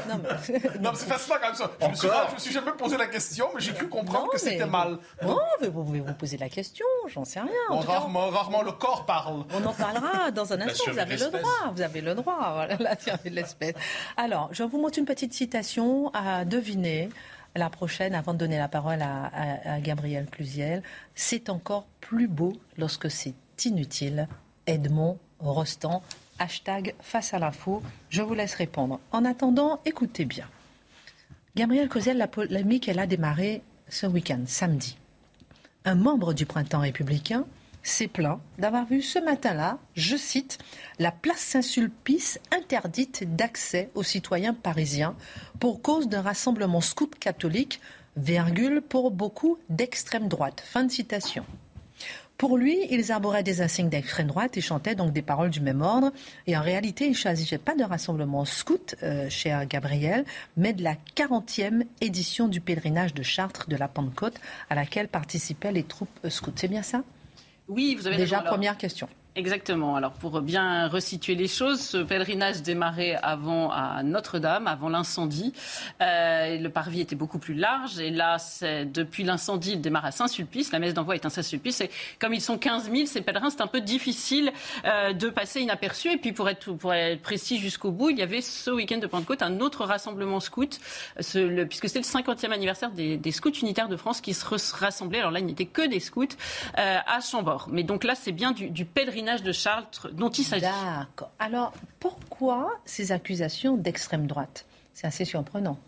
Non, mais, non, c'est fascinant comme ça. Je me, suis, je me suis jamais posé la question, mais j'ai cru comprendre que c'était mal. Non, vous pouvez vous poser la question, j'en sais rien. rarement, rarement le corps parle. On en parlera dans un instant, vous avez le droit, vous avez le droit, voilà, la survie de l'espèce. Alors, je vous montre une petite citation à deviner la prochaine, avant de donner la parole à, à Gabriel Clusiel. C'est encore plus beau lorsque c'est inutile. Edmond Rostand, hashtag face à l'info. Je vous laisse répondre. En attendant, écoutez bien. Gabriel Clusiel, la polémique, elle a démarré ce week-end, samedi. Un membre du printemps républicain s'est plaint d'avoir vu ce matin-là, je cite, la place Saint-Sulpice interdite d'accès aux citoyens parisiens pour cause d'un rassemblement scout catholique, virgule, pour beaucoup d'extrême droite. Fin de citation. Pour lui, ils arboraient des insignes d'extrême droite et chantaient donc des paroles du même ordre. Et en réalité, il ne choisissait pas de rassemblement scout, euh, cher Gabriel, mais de la 40e édition du pèlerinage de Chartres de la Pentecôte, à laquelle participaient les troupes scouts. C'est bien ça? Oui, vous avez Déjà, première question. Exactement. Alors pour bien resituer les choses, ce pèlerinage démarrait avant à Notre-Dame, avant l'incendie. Euh, le parvis était beaucoup plus large et là, depuis l'incendie, il démarre à Saint-Sulpice. La messe d'envoi est à Saint-Sulpice et comme ils sont 15 000, ces pèlerins, c'est un peu difficile euh, de passer inaperçu. Et puis pour être, précis jusqu'au bout, il y avait ce week-end de Pentecôte un autre rassemblement scout, puisque c'était le 50e anniversaire des, scouts unitaires de France qui se rassemblaient. Alors là, il n'était que des scouts euh, à Chambord. Mais donc là, c'est bien du pèlerinage D'accord. Alors, pourquoi ces accusations d'extrême droite? C'est assez surprenant.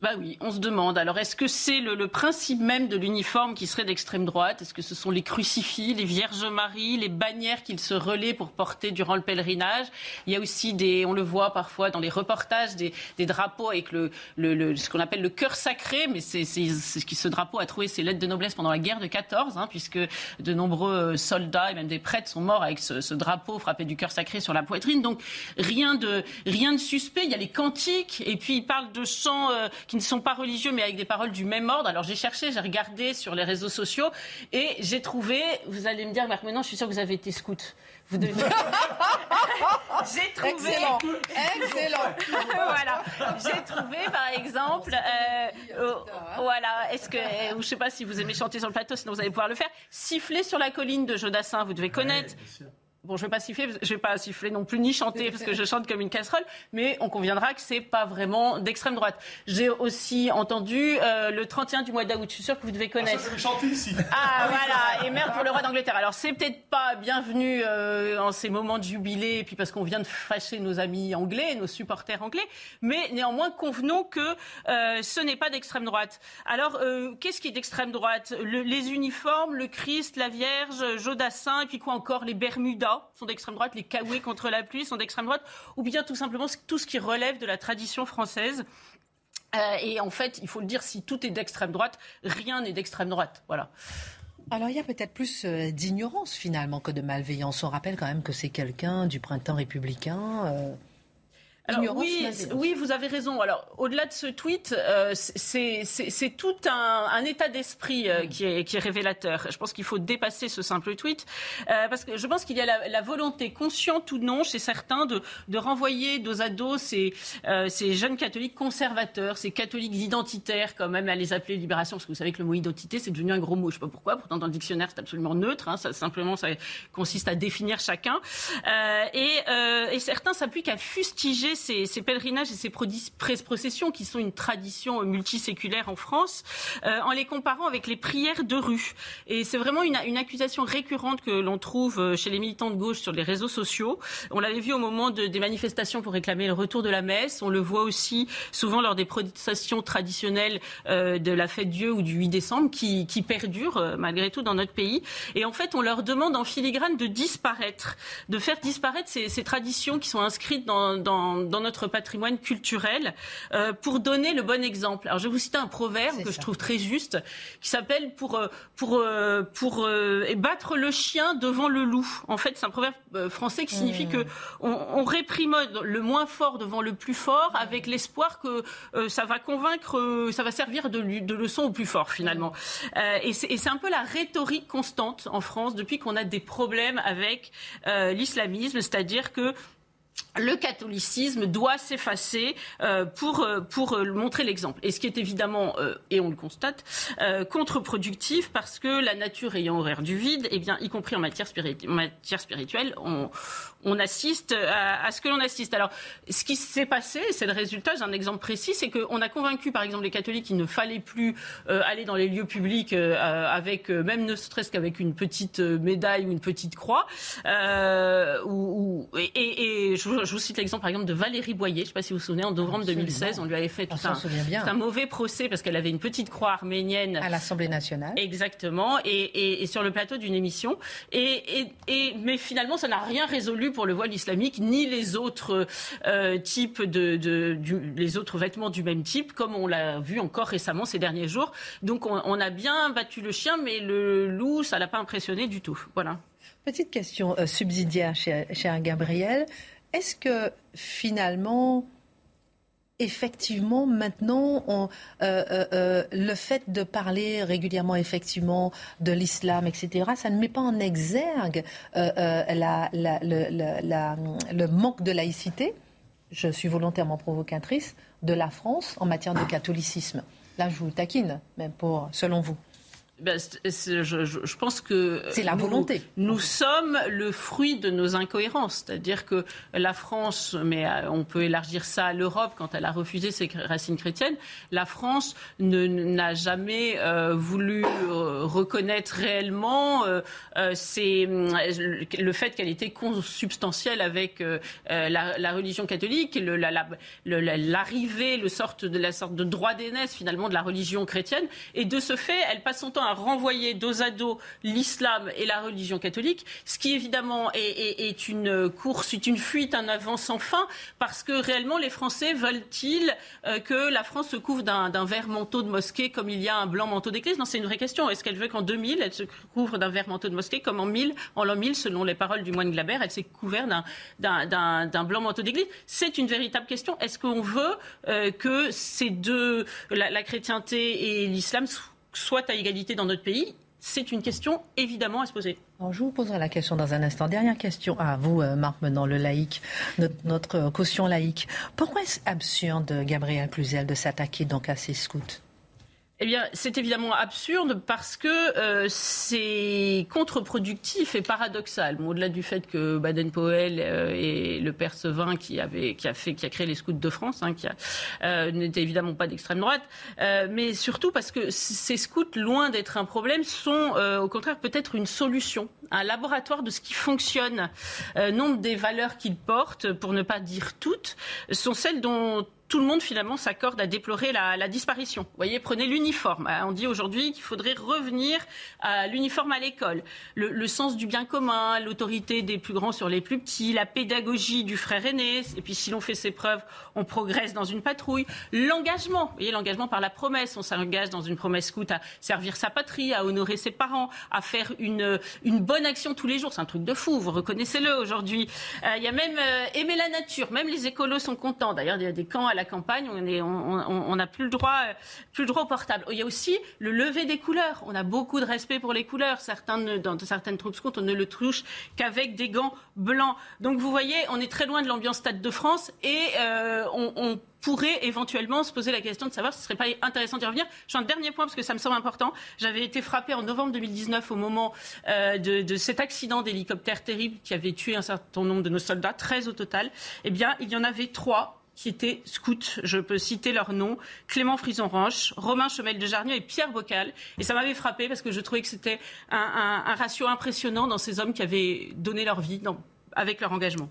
Bah oui, on se demande. Alors, est-ce que c'est le, principe même de l'uniforme qui serait d'extrême droite? Est-ce que ce sont les crucifix, les Vierges Marie, les bannières qu'ils se relaient pour porter durant le pèlerinage? Il y a aussi des, on le voit parfois dans les reportages, des, drapeaux avec le, ce qu'on appelle le cœur sacré, mais c'est ce drapeau a trouvé ses lettres de noblesse pendant la guerre de 14, hein, puisque de nombreux soldats et même des prêtres sont morts avec ce, drapeau frappé du cœur sacré sur la poitrine. Donc rien de rien de suspect. Il y a les cantiques et puis il parle de chants. Euh, qui ne sont pas religieux, mais avec des paroles du même ordre. Alors j'ai cherché, j'ai regardé sur les réseaux sociaux et j'ai trouvé, vous allez me dire, Marc, maintenant je suis sûre que vous avez été scout. Vous devez... [LAUGHS] j'ai trouvé. Excellent. Excellent. voilà. J'ai trouvé, par exemple, euh, euh, voilà. Est-ce que, euh, je sais pas si vous aimez chanter sur le plateau, sinon vous allez pouvoir le faire. Siffler sur la colline de Jodassin, vous devez connaître. Bon, je vais pas siffler, je vais pas siffler non plus ni chanter parce que je chante comme une casserole, mais on conviendra que c'est pas vraiment d'extrême droite. J'ai aussi entendu euh, le 31 du mois d'août. Je suis sûre que vous devez connaître. Ah, ça, chanter ici. Ah, ah voilà, et merde pour le roi d'Angleterre. Alors c'est peut-être pas bienvenu euh, en ces moments de jubilé, et puis parce qu'on vient de fâcher nos amis anglais, nos supporters anglais, mais néanmoins convenons que euh, ce n'est pas d'extrême droite. Alors qu'est-ce qui est d'extrême droite? Les uniformes, le Christ, la Vierge, Jodassin, et puis quoi encore, les Bermudas? Sont d'extrême droite, les caouets contre la pluie sont d'extrême droite, ou bien tout simplement tout ce qui relève de la tradition française. Euh, et en fait, il faut le dire, si tout est d'extrême droite, rien n'est d'extrême droite. Voilà. Alors il y a peut-être plus euh, d'ignorance finalement que de malveillance. On rappelle quand même que c'est quelqu'un du printemps républicain. Euh, alors, oui, oui, vous avez raison. Alors, au-delà de ce tweet, euh, c'est tout un, un état d'esprit euh, qui, est, qui, est, révélateur. Je pense qu'il faut dépasser ce simple tweet, euh, parce que je pense qu'il y a la, la, volonté, consciente ou non, chez certains, de, de renvoyer dos à dos ces, ces, jeunes catholiques conservateurs, ces catholiques identitaires, quand même à les appeler libération, parce que vous savez que le mot identité, c'est devenu un gros mot. Je ne sais pas pourquoi, pourtant dans le dictionnaire, c'est absolument neutre. Hein, ça, simplement, ça consiste à définir chacun. Et, et certains s'appuient à fustiger ces, pèlerinages et ces processions qui sont une tradition multiséculaire en France, euh, en les comparant avec les prières de rue. Et c'est vraiment une, accusation récurrente que l'on trouve euh, chez les militants de gauche sur les réseaux sociaux. On l'avait vu au moment des manifestations pour réclamer le retour de la messe. On le voit aussi souvent lors des protestations traditionnelles euh, de la fête Dieu ou du 8 décembre qui, perdurent malgré tout dans notre pays. Et en fait, on leur demande en filigrane de disparaître, de faire disparaître ces, traditions qui sont inscrites dans dans notre patrimoine culturel euh, pour donner le bon exemple. Alors je vais vous citer un proverbe que je trouve très juste qui s'appelle pour euh, pour euh, pour battre le chien devant le loup. En fait, c'est un proverbe français qui signifie mmh. que on, on, réprime le moins fort devant le plus fort avec l'espoir que ça va convaincre, ça va servir de, de leçon au plus fort finalement. et c'est un peu la rhétorique constante en France depuis qu'on a des problèmes avec l'islamisme, c'est-à-dire que le catholicisme doit s'effacer euh, pour, euh, pour euh, montrer l'exemple. Et ce qui est évidemment, et on le constate, contre-productif parce que la nature ayant horreur du vide, eh bien, y compris en matière, matière spirituelle, on, on assiste à, ce que l'on assiste. Alors, ce qui s'est passé, c'est le résultat, j'ai un exemple précis, c'est qu'on a convaincu, par exemple, les catholiques qu'il ne fallait plus aller dans les lieux publics avec, même ne serait-ce qu'avec une petite médaille ou une petite croix. Ou, et, et je, je vous cite l'exemple par exemple de Valérie Boyer. Je ne sais pas si vous vous souvenez, en novembre 2016, on lui avait fait tout un, un, mauvais procès parce qu'elle avait une petite croix arménienne à l'Assemblée nationale. Exactement, et, et, sur le plateau d'une émission. Et, mais finalement, ça n'a rien résolu pour le voile islamique ni les autres euh, types de, les autres vêtements du même type, comme on l'a vu encore récemment ces derniers jours. Donc on, a bien battu le chien, mais le loup, ça l'a pas impressionné du tout. Voilà. Petite question euh, subsidiaire, cher Gabriel. Est-ce que finalement, effectivement, maintenant, euh, euh, euh, le fait de parler régulièrement, effectivement, de l'islam, etc., ça ne met pas en exergue le manque de laïcité, je suis volontairement provocatrice, de la France en matière de catholicisme. Là, je vous taquine, même pour, selon vous. Ben, je, je, je, pense que c'est la volonté. Nous, sommes le fruit de nos incohérences, c'est-à-dire que la France, mais euh, on peut élargir ça à l'Europe quand elle a refusé ses racines chrétiennes. La France n'a jamais euh, voulu euh, reconnaître réellement euh, le fait qu'elle était consubstantielle avec la, la, religion catholique, l'arrivée, le, le, sorte de la sorte de droit d'aînesse finalement de la religion chrétienne, et de ce fait, elle passe son temps à renvoyer dos à dos l'islam et la religion catholique, ce qui évidemment est, une course, une fuite, un avant sans fin, parce que réellement les Français veulent-ils euh, que la France se couvre d'un vert manteau de mosquée comme il y a un blanc manteau d'église? Non, c'est une vraie question. Est-ce qu'elle veut qu'en 2000, elle se couvre d'un vert manteau de mosquée comme en 1000, en l'an 1000, selon les paroles du moine Glaber, elle s'est couverte d'un blanc manteau d'église? C'est une véritable question. Est-ce qu'on veut euh, que ces deux, la, la chrétienté et l'islam, soit à égalité dans notre pays c'est une question évidemment à se poser. je vous poserai la question dans un instant. Dernière question à vous, euh, Marc Menon, le laïc, notre, caution laïque. Pourquoi est-ce absurde, Gabriel Cluzel, de s'attaquer donc à ces scouts? Eh bien, c'est évidemment absurde parce que euh, c'est contre-productif et paradoxal. Au-delà du fait que Baden-Powell euh, et le père Sevin qui avait, qui a fait, qui a créé les Scouts de France, hein, qui euh, n'était évidemment pas d'extrême droite, euh, mais surtout parce que ces scouts, loin d'être un problème, sont au contraire peut-être une solution, un laboratoire de ce qui fonctionne. nombre des valeurs qu'ils portent, pour ne pas dire toutes, sont celles dont tout le monde finalement s'accorde à déplorer la, disparition. Vous voyez, prenez l'uniforme. Hein, on dit aujourd'hui qu'il faudrait revenir à l'uniforme à l'école. Le, sens du bien commun, l'autorité des plus grands sur les plus petits, la pédagogie du frère aîné. Et puis si l'on fait ses preuves, on progresse dans une patrouille. L'engagement, vous voyez, l'engagement par la promesse. On s'engage dans une promesse scout à servir sa patrie, à honorer ses parents, à faire une, bonne action tous les jours. C'est un truc de fou, vous reconnaissez-le aujourd'hui. Euh, il y a même euh, aimer la nature. Même les écolos sont contents. D'ailleurs, il y a des camps à la campagne, on n'a plus, le droit, plus le droit au portable. Il y a aussi le lever des couleurs. On a beaucoup de respect pour les couleurs. Dans certaines troupes scouts, on ne le touche qu'avec des gants blancs. Donc vous voyez, on est très loin de l'ambiance Stade de France et euh, on, pourrait éventuellement se poser la question de savoir si ce serait pas intéressant d'y revenir. Je un dernier point parce que ça me semble important. J'avais été frappé en novembre 2019 au moment euh, de, de, cet accident d'hélicoptère terrible qui avait tué un certain nombre de nos soldats, 13 au total. Eh bien, il y en avait trois qui étaient scouts. Je peux citer leurs noms Clément Frison-Roche, Romain Chemel de Jarnier et Pierre Bocal. Et ça m'avait frappé parce que je trouvais que c'était un, ratio impressionnant dans ces hommes qui avaient donné leur vie avec leur engagement.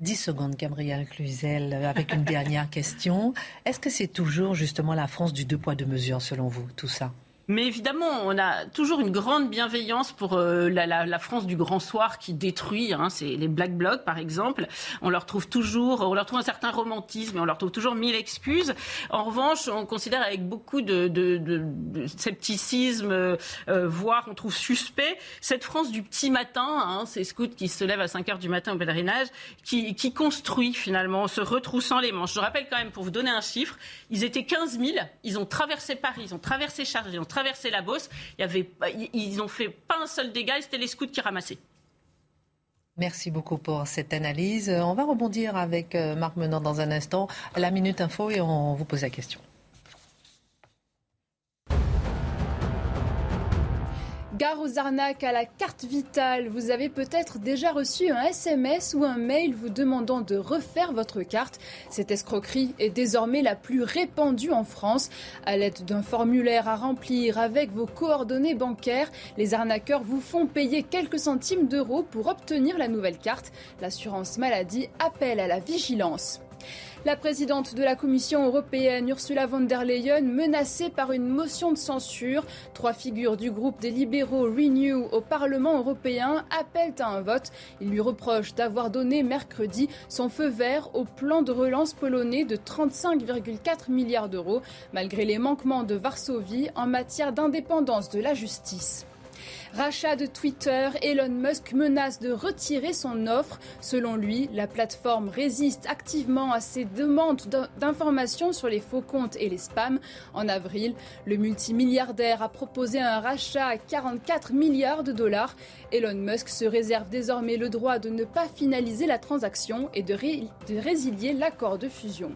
10 secondes, Gabriel Cluzel, avec une [LAUGHS] dernière question. Est-ce que c'est toujours justement la France du deux poids, deux mesures, selon vous, tout ça? Mais évidemment, on a toujours une grande bienveillance pour euh, la, France du grand soir qui détruit. Hein, c'est les Black Blocs, par exemple. On leur trouve toujours, on leur trouve un certain romantisme, et on leur trouve toujours mille excuses. En revanche, on considère avec beaucoup de, scepticisme, euh, voire on trouve suspect, cette France du petit matin, hein, ces scouts qui se lèvent à 5 heures du matin au pèlerinage, qui, construit finalement en se retroussant les manches. Je rappelle quand même, pour vous donner un chiffre, ils étaient 15 000, ils ont traversé Paris, ils ont traversé Charles, ils ont la Beauce. Il y avait, ils n'ont fait pas un seul dégât c'était les scouts qui ramassaient. Merci beaucoup pour cette analyse. On va rebondir avec euh, Marc Menant dans un instant. La Minute Info et on vous pose la question. Gare aux arnaques à la carte vitale. Vous avez peut-être déjà reçu un SMS ou un mail vous demandant de refaire votre carte. Cette escroquerie est désormais la plus répandue en France. À l'aide d'un formulaire à remplir avec vos coordonnées bancaires, les arnaqueurs vous font payer quelques centimes d'euros pour obtenir la nouvelle carte. L'assurance maladie appelle à la vigilance. La présidente de la Commission européenne, Ursula von der Leyen, menacée par une motion de censure. Trois figures du groupe des libéraux Renew au Parlement européen appellent à un vote. Ils lui reprochent d'avoir donné mercredi son feu vert au plan de relance polonais de 35,4 milliards d'euros, malgré les manquements de Varsovie en matière d'indépendance de la justice. Rachat de Twitter, Elon Musk menace de retirer son offre. Selon lui, la plateforme résiste activement à ses demandes d'informations sur les faux comptes et les spams. En avril, le multimilliardaire a proposé un rachat à 44 milliards de dollars. Elon Musk se réserve désormais le droit de ne pas finaliser la transaction et de, de résilier l'accord de fusion.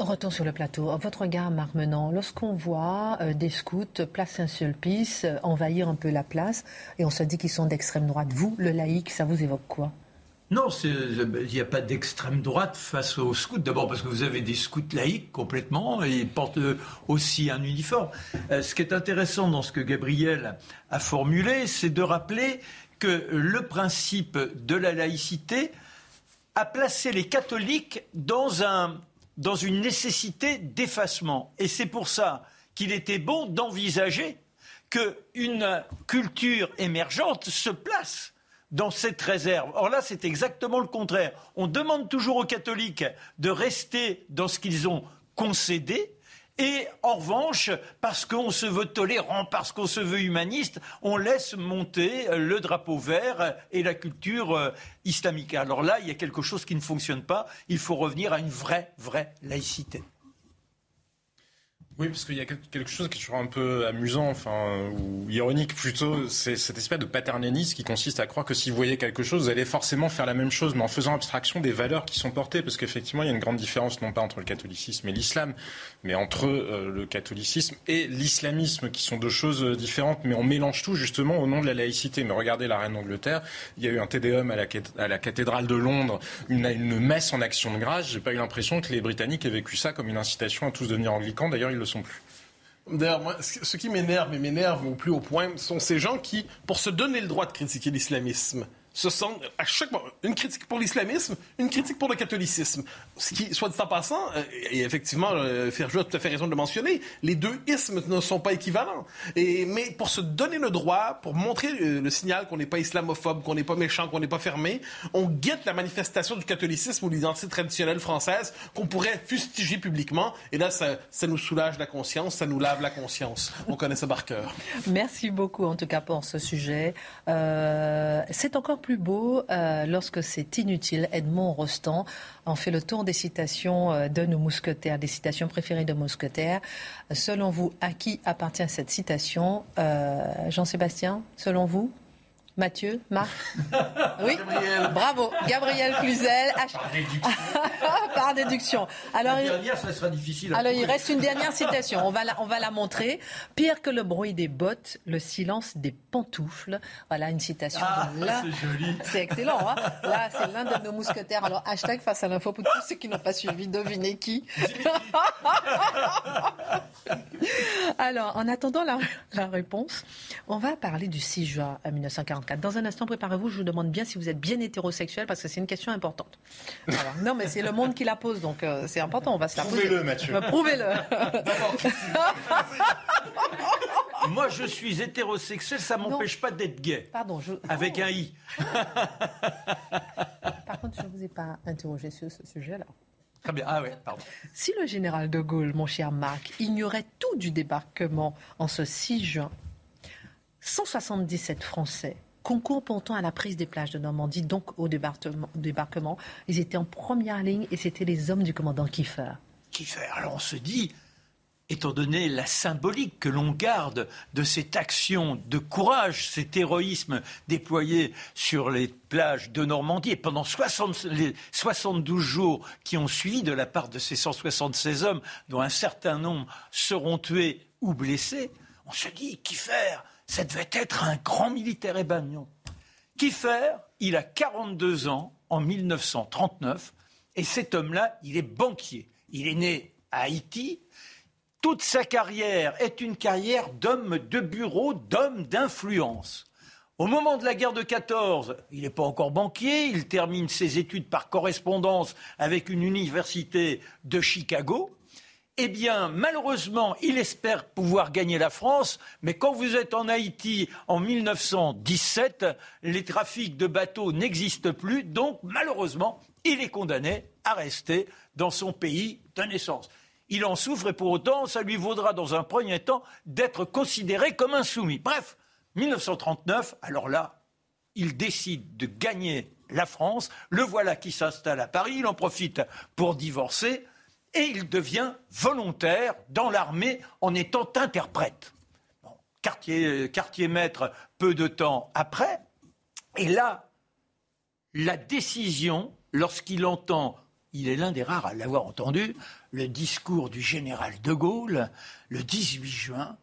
Retour sur le plateau. Votre regard, Marc Menant, lorsqu'on voit euh, des scouts, place Saint-Sulpice, euh, envahir un peu la place, et on se dit qu'ils sont d'extrême droite, vous, le laïc, ça vous évoque quoi? Non, il n'y a pas d'extrême droite face aux scouts. D'abord parce que vous avez des scouts laïcs complètement et ils portent aussi un uniforme. Euh, ce qui est intéressant dans ce que Gabriel a formulé, c'est de rappeler que le principe de la laïcité a placé les catholiques dans un dans une nécessité d'effacement. Et c'est pour ça qu'il était bon d'envisager qu'une culture émergente se place dans cette réserve. Or là, c'est exactement le contraire. On demande toujours aux catholiques de rester dans ce qu'ils ont concédé, et en revanche, parce qu'on se veut tolérant, parce qu'on se veut humaniste, on laisse monter le drapeau vert et la culture euh, islamique. Alors là, il y a quelque chose qui ne fonctionne pas. Il faut revenir à une vraie, vraie laïcité. Oui, parce qu'il y a quelque chose qui est toujours un peu amusant, enfin, ou ironique plutôt, c'est cette espèce de paternalisme qui consiste à croire que si vous voyez quelque chose, vous allez forcément faire la même chose, mais en faisant abstraction des valeurs qui sont portées, parce qu'effectivement, il y a une grande différence, non pas entre le catholicisme et l'islam, mais entre euh, le catholicisme et l'islamisme, qui sont deux choses euh, différentes, mais on mélange tout justement au nom de la laïcité. Mais regardez la reine d'Angleterre, il y a eu un tédéum à la, à la cathédrale de Londres, une, une messe en action de grâce, j'ai pas eu l'impression que les Britanniques aient vécu ça comme une incitation à tous devenir anglicans, d'ailleurs, ils sont plus. D'ailleurs, moi, ce qui m'énerve, et m'énerve au plus haut point, sont ces gens qui, pour se donner le droit de critiquer l'islamisme, se sentent à chaque fois une critique pour l'islamisme, une critique pour le catholicisme. Ce qui, soit dit en passant, euh, et effectivement, euh, Ferjou a tout à fait raison de le mentionner, les deux ismes ne sont pas équivalents. Et, mais pour se donner le droit, pour montrer euh, le signal qu'on n'est pas islamophobe, qu'on n'est pas méchant, qu'on n'est pas fermé, on guette la manifestation du catholicisme ou l'identité traditionnelle française qu'on pourrait fustiger publiquement. Et là, ça, ça nous soulage la conscience, ça nous lave la conscience. On connaît ça par cœur. Merci beaucoup en tout cas pour ce sujet. Euh, c'est encore plus beau euh, lorsque c'est inutile. Edmond Rostand en fait le tour des citations euh, de nos mousquetaires, des citations préférées de mousquetaires. Selon vous, à qui appartient cette citation? Jean-Sébastien, selon vous? Mathieu, Marc [LAUGHS] Oui Bravo, Gabriel Cluzel. Par déduction. [LAUGHS] Par déduction. Alors, la dernière, ça sera difficile. alors, il reste une dernière citation. On va, la, on va la montrer. Pire que le bruit des bottes, le silence des pantoufles. Voilà une citation. Ah, c'est joli. C'est excellent. Hein là, c'est l'un de nos mousquetaires. Alors, hashtag face à l'info pour tous ceux qui n'ont pas suivi, devinez qui. [LAUGHS] alors, en attendant la, la réponse, on va parler du 6 juin 1940. Dans un instant, préparez-vous, je vous demande bien si vous êtes bien hétérosexuel parce que c'est une question importante. [LAUGHS] non, mais c'est le monde qui la pose, donc euh, c'est important, on va se la poser. Prouvez-le, Mathieu. Prouvez-le. [LAUGHS] Moi, je suis hétérosexuel, ça m'empêche pas d'être gay. Pardon, je... Avec un i. [LAUGHS] Par contre, je ne vous ai pas interrogé sur ce sujet-là. Très bien. Ah oui, pardon. Si le général de Gaulle, mon cher Marc, ignorait tout du débarquement en ce 6 juin, 177 Français concours pourtant à la prise des plages de Normandie, donc au débarquement. Ils étaient en première ligne et c'était les hommes du commandant Kiefer. Kiefer, alors on se dit, étant donné la symbolique que l'on garde de cette action de courage, cet héroïsme déployé sur les plages de Normandie, et pendant 60, les 72 jours qui ont suivi de la part de ces 176 hommes, dont un certain nombre seront tués ou blessés, on se dit, Kiefer, ça devait être un grand militaire ébagnon. Kiefer, il a 42 ans en 1939, et cet homme-là, il est banquier. Il est né à Haïti. Toute sa carrière est une carrière d'homme de bureau, d'homme d'influence. Au moment de la guerre de 14, il n'est pas encore banquier, il termine ses études par correspondance avec une université de Chicago eh bien, malheureusement, il espère pouvoir gagner la France, mais quand vous êtes en Haïti en 1917, les trafics de bateaux n'existent plus, donc malheureusement, il est condamné à rester dans son pays de naissance. Il en souffre et pour autant, ça lui vaudra dans un premier temps d'être considéré comme un soumis. Bref, 1939, alors là, il décide de gagner la France. Le voilà qui s'installe à Paris, il en profite pour divorcer et il devient volontaire dans l'armée en étant interprète. quartier, quartier maître peu de temps après, et là, la décision, lorsqu'il entend, il est l'un des rares à l'avoir entendu, le discours du général de Gaulle, le 18 juin,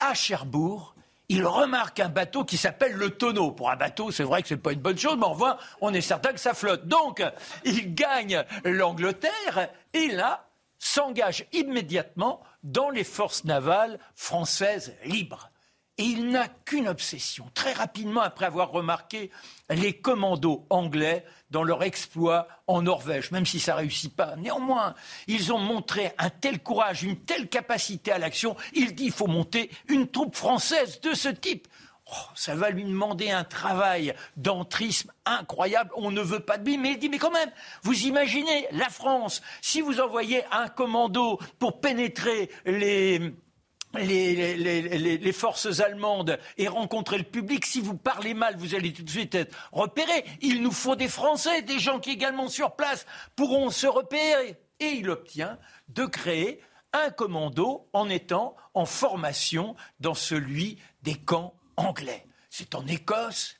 à Cherbourg, il remarque un bateau qui s'appelle le tonneau. Pour un bateau, c'est vrai que ce n'est pas une bonne chose, mais enfin, on est certain que ça flotte. Donc, il gagne l'Angleterre et là, s'engage immédiatement dans les forces navales françaises libres. Il n'a qu'une obsession. Très rapidement, après avoir remarqué les commandos anglais dans leur exploit en Norvège, même si ça réussit pas. Néanmoins, ils ont montré un tel courage, une telle capacité à l'action. Il dit qu'il faut monter une troupe française de ce type. Oh, ça va lui demander un travail d'entrisme incroyable. On ne veut pas de lui, mais il dit, mais quand même, vous imaginez la France, si vous envoyez un commando pour pénétrer les, les, forces allemandes et rencontrer le public, si vous parlez mal, vous allez tout de suite être repéré. Il nous faut des Français, des gens qui également sur place pourront se repérer. Et il obtient de créer un commando en étant en formation dans celui des camps anglais. C'est en Écosse.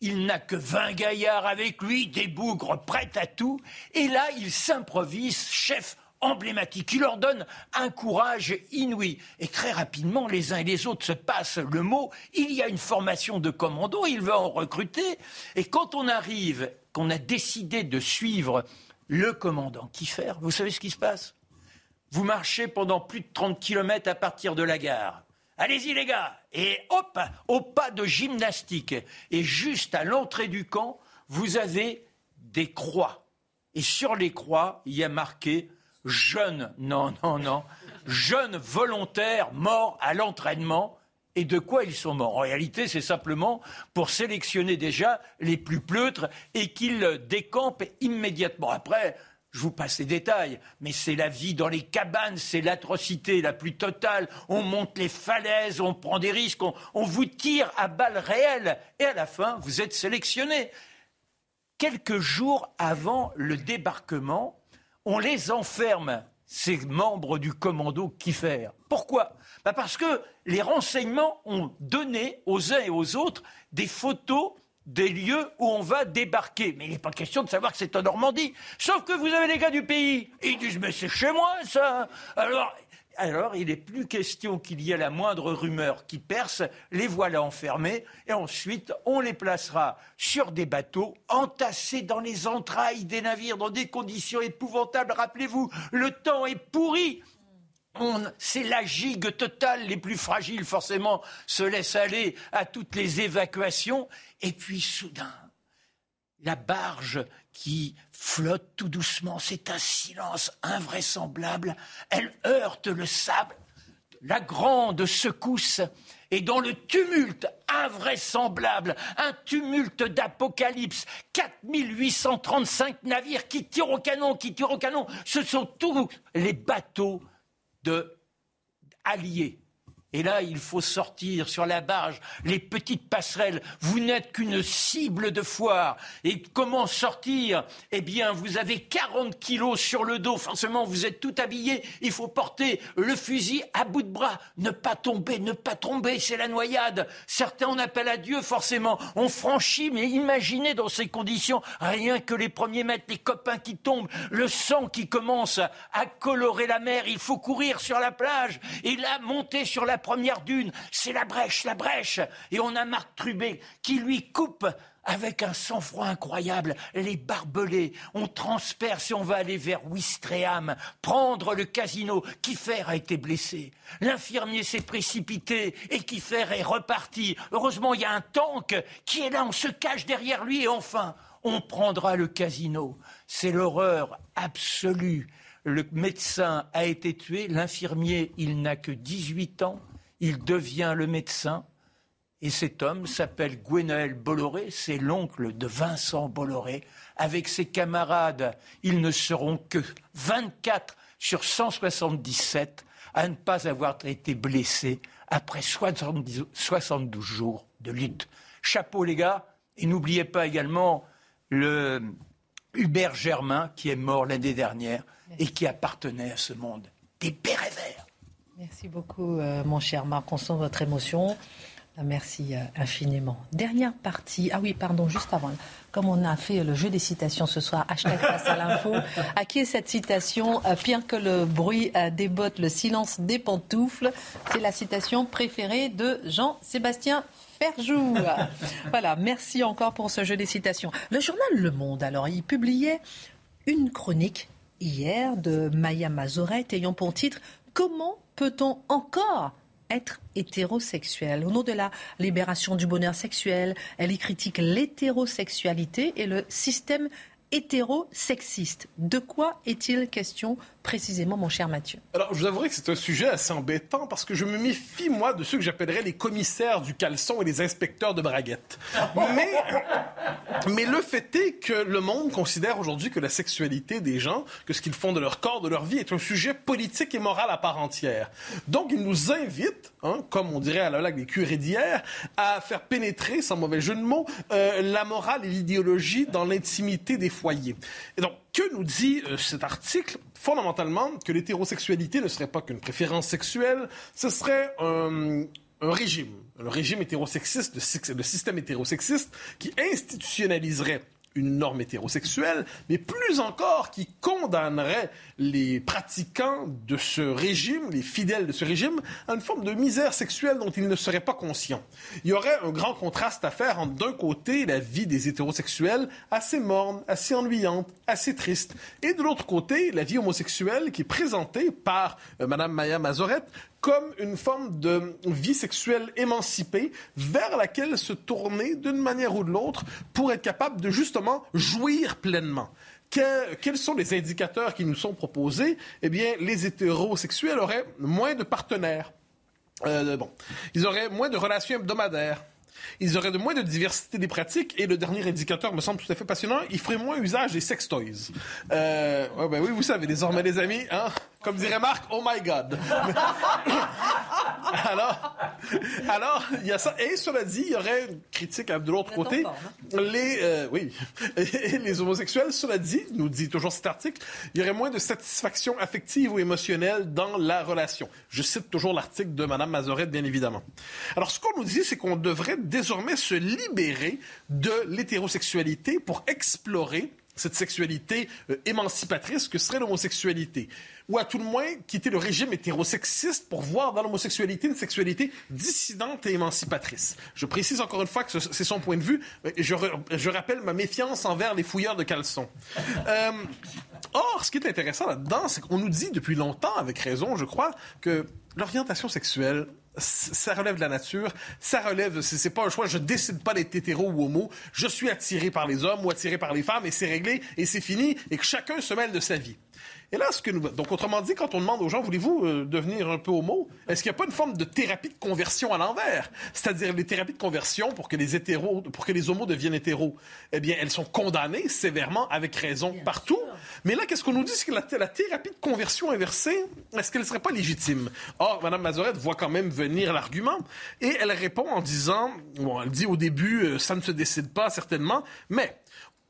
Il n'a que 20 gaillards avec lui, des bougres prêts à tout. Et là, il s'improvise chef emblématique, qui leur donne un courage inouï. Et très rapidement, les uns et les autres se passent le mot. Il y a une formation de commando, il veut en recruter. Et quand on arrive, qu'on a décidé de suivre le commandant Kiefer, vous savez ce qui se passe? Vous marchez pendant plus de 30 kilomètres à partir de la gare. Allez-y les gars Et hop, au pas de gymnastique. Et juste à l'entrée du camp, vous avez des croix. Et sur les croix, il y a marqué jeune, non, non, non, jeunes volontaires morts à l'entraînement. Et de quoi ils sont morts? En réalité, c'est simplement pour sélectionner déjà les plus pleutres et qu'ils décampent immédiatement. Après, je vous passe les détails, mais c'est la vie dans les cabanes, c'est l'atrocité la plus totale. On monte les falaises, on prend des risques, on, on, vous tire à balles réelles, et à la fin, vous êtes sélectionné. Quelques jours avant le débarquement, on les enferme, ces membres du commando Kiffer. Pourquoi? Bah Parce que les renseignements ont donné aux uns et aux autres des photos des lieux où on va débarquer. Mais il n'est pas question de savoir que c'est en Normandie. Sauf que vous avez les gars du pays. ils disent, mais c'est chez moi, ça. Alors, alors, il n'est plus question qu'il y ait la moindre rumeur qui perce, les voilà enfermés, et ensuite on les placera sur des bateaux, entassés dans les entrailles des navires, dans des conditions épouvantables. Rappelez-vous, le temps est pourri. C'est la gigue totale, les plus fragiles forcément se laissent aller à toutes les évacuations. Et puis soudain, la barge qui flotte tout doucement, c'est un silence invraisemblable, elle heurte le sable, la grande secousse, et dans le tumulte invraisemblable, un tumulte d'apocalypse, 4835 navires qui tirent au canon, qui tirent au canon, ce sont tous les bateaux de alliés. Et là, il faut sortir sur la barge, les petites passerelles. Vous n'êtes qu'une cible de foire. Et comment sortir? Eh bien, vous avez 40 kilos sur le dos. Forcément, vous êtes tout habillé. Il faut porter le fusil à bout de bras. Ne pas tomber, ne pas tomber, c'est la noyade. Certains en appellent à Dieu, forcément. On franchit, mais imaginez dans ces conditions, rien que les premiers mètres, les copains qui tombent, le sang qui commence à colorer la mer. Il faut courir sur la plage. Et là, monter sur la première dune, c'est la brèche, la brèche. Et on a Marc Trubé qui lui coupe avec un sang-froid incroyable, les barbelés. On transperce et on va aller vers Ouistreham, prendre le casino. Kiffer a été blessé. L'infirmier s'est précipité et Kiffer est reparti. Heureusement, il y a un tank qui est là, on se cache derrière lui et enfin, on prendra le casino. C'est l'horreur absolue. Le médecin a été tué, l'infirmier, il n'a que 18 ans il devient le médecin. Et cet homme s'appelle Gwenaël Bolloré, c'est l'oncle de Vincent Bolloré. Avec ses camarades, ils ne seront que 24 sur 177 à ne pas avoir été blessés après 72 jours de lutte. Chapeau les gars, et n'oubliez pas également le Hubert Germain qui est mort l'année dernière et qui appartenait à ce monde. Des bérets verts. Merci beaucoup, euh, mon cher Marc. On sent votre émotion. Euh, merci euh, infiniment. Dernière partie. Ah oui, pardon, juste avant. Comme on a fait le jeu des citations ce soir, hashtag face à l'info, à qui est cette citation? Pire que le bruit des bottes, le silence des pantoufles. C'est la citation préférée de Jean-Sébastien Ferjou. [LAUGHS] voilà, merci encore pour ce jeu des citations. Le journal Le Monde, alors, il publiait une chronique hier de Maya Mazoret ayant pour titre Comment peut-on encore être hétérosexuel. Au nom de la libération du bonheur sexuel, elle y critique l'hétérosexualité et le système hétérosexiste. De quoi est-il question précisément, mon cher Mathieu Alors, je vous avouerai que c'est un sujet assez embêtant parce que je me méfie, moi, de ceux que j'appellerais les commissaires du caleçon et les inspecteurs de braguettes. mais, le fait est que le monde considère aujourd'hui que la sexualité des gens, que ce qu'ils font de leur corps, de leur vie, est un sujet politique et moral à part entière. Donc, il nous invite, hein, comme on dirait à la blague des curés d'hier, à faire pénétrer, sans mauvais jeu de mots, euh, la morale et l'idéologie dans l'intimité des foyers. Et donc, que nous dit euh, cet article Fondamentalement, que l'hétérosexualité ne serait pas qu'une préférence sexuelle, ce serait un, régime, le régime hétérosexiste, le système hétérosexiste qui institutionnaliserait une norme hétérosexuelle, mais plus encore qui condamnerait les pratiquants de ce régime, les fidèles de ce régime, à une forme de misère sexuelle dont ils ne seraient pas conscients. Il y aurait un grand contraste à faire entre d'un côté la vie des hétérosexuels assez morne, assez ennuyante, assez triste, et de l'autre côté la vie homosexuelle qui est présentée par euh, Mme Maya Mazorette comme une forme de vie sexuelle émancipée vers laquelle se tourner d'une manière ou de l'autre pour être capable de justement jouir pleinement. quels sont les indicateurs qui nous sont proposés? Eh bien, les hétérosexuels auraient moins de partenaires. Euh, bon, ils auraient moins de relations hebdomadaires ils auraient de moins de diversité des pratiques et le dernier indicateur me semble tout à fait passionnant, ils feraient moins usage des sextoys. Euh, ben oui, vous savez, désormais les amis, hein, comme dirait Marc, oh my God. [LAUGHS] alors, alors, il y a ça. Et cela dit, il y aurait une critique de l'autre côté. Hein. Les, euh, oui, [LAUGHS] les homosexuels, cela dit, nous dit toujours cet article, il y aurait moins de satisfaction affective ou émotionnelle dans la relation. Je cite toujours l'article de Mme Mazorette, bien évidemment. Alors, ce qu'on nous dit, c'est qu'on devrait désormais se libérer de l'hétérosexualité pour explorer cette sexualité euh, émancipatrice que serait l'homosexualité. Ou à tout le moins quitter le régime hétérosexiste pour voir dans l'homosexualité une sexualité dissidente et émancipatrice. Je précise encore une fois que c'est son point de vue. Je, je, rappelle ma méfiance envers les fouilleurs de caleçons. Euh, or, ce qui est intéressant là-dedans, c'est qu'on nous dit depuis longtemps, avec raison, je crois, que l'orientation sexuelle ça relève de la nature, ça relève, c'est pas un choix, je décide pas d'être hétéro ou homo, je suis attiré par les hommes ou attiré par les femmes et c'est réglé et c'est fini et que chacun se mêle de sa vie. Et là, ce que nous... Donc, autrement dit, quand on demande aux gens, voulez-vous euh, devenir un peu homo, est-ce qu'il n'y a pas une forme de thérapie de conversion à l'envers? C'est-à-dire les thérapies de conversion pour que les hétéros, pour que les homos deviennent hétéros, eh bien, elles sont condamnées sévèrement, avec raison, partout. Mais là, qu'est-ce qu'on nous dit? C'est que la, thérapie de conversion inversée, est-ce qu'elle ne serait pas légitime? Or, Mme Mazorette voit quand même venir l'argument et elle répond en disant, bon, elle dit au début, euh, ça ne se décide pas certainement, mais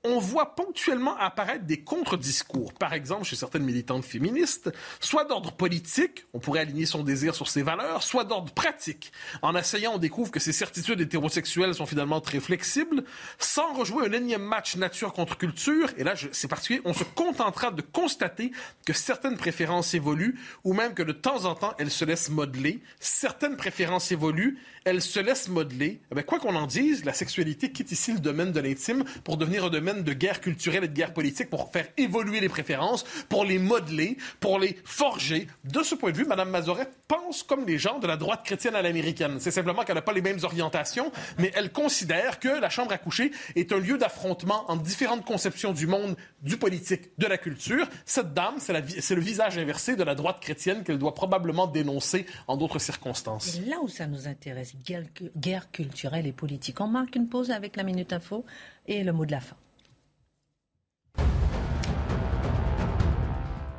on voit ponctuellement apparaître des contre-discours, par exemple chez certaines militantes féministes, soit d'ordre politique, on pourrait aligner son désir sur ses valeurs, soit d'ordre pratique. En essayant, on découvre que ces certitudes hétérosexuelles sont finalement très flexibles, sans rejouer un énième match nature contre culture, et là c'est particulier, on se contentera de constater que certaines préférences évoluent, ou même que de temps en temps elles se laissent modeler. Certaines préférences évoluent, elles se laissent modeler. Eh quoi qu'on en dise, la sexualité quitte ici le domaine de l'intime pour devenir un domaine de guerre culturelle et de guerre politique pour faire évoluer les préférences, pour les modeler, pour les forger. De ce point de vue, Mme Mazoret pense comme les gens de la droite chrétienne à l'américaine. C'est simplement qu'elle n'a pas les mêmes orientations, mais elle considère que la chambre à coucher est un lieu d'affrontement entre différentes conceptions du monde, du politique, de la culture. Cette dame, c'est le visage inversé de la droite chrétienne qu'elle doit probablement dénoncer en d'autres circonstances. là où ça nous intéresse, guerre, culturelle et politique. On marque une pause avec la Minute Info et le mot de la fin.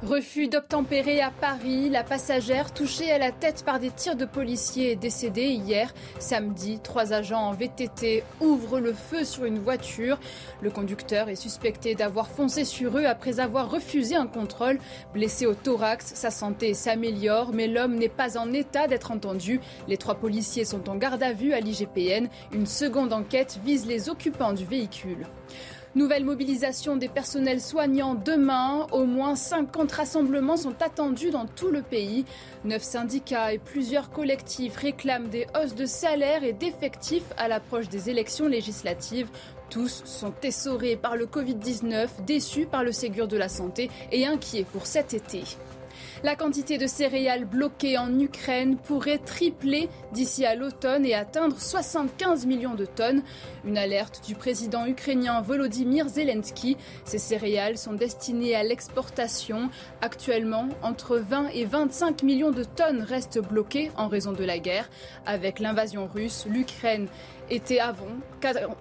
Refus d'obtempérer à Paris. La passagère touchée à la tête par des tirs de policiers est décédée hier. Samedi, trois agents en VTT ouvrent le feu sur une voiture. Le conducteur est suspecté d'avoir foncé sur eux après avoir refusé un contrôle. Blessé au thorax, sa santé s'améliore, mais l'homme n'est pas en état d'être entendu. Les trois policiers sont en garde à vue à l'IGPN. Une seconde enquête vise les occupants du véhicule. Nouvelle mobilisation des personnels soignants demain. Au moins 50 rassemblements sont attendus dans tout le pays. Neuf syndicats et plusieurs collectifs réclament des hausses de salaire et d'effectifs à l'approche des élections législatives. Tous sont essorés par le Covid-19, déçus par le Ségur de la santé et inquiets pour cet été. La quantité de céréales bloquées en Ukraine pourrait tripler d'ici à l'automne et atteindre 75 millions de tonnes. Une alerte du président ukrainien Volodymyr Zelensky. Ces céréales sont destinées à l'exportation. Actuellement, entre 20 et 25 millions de tonnes restent bloquées en raison de la guerre. Avec l'invasion russe, l'Ukraine était avant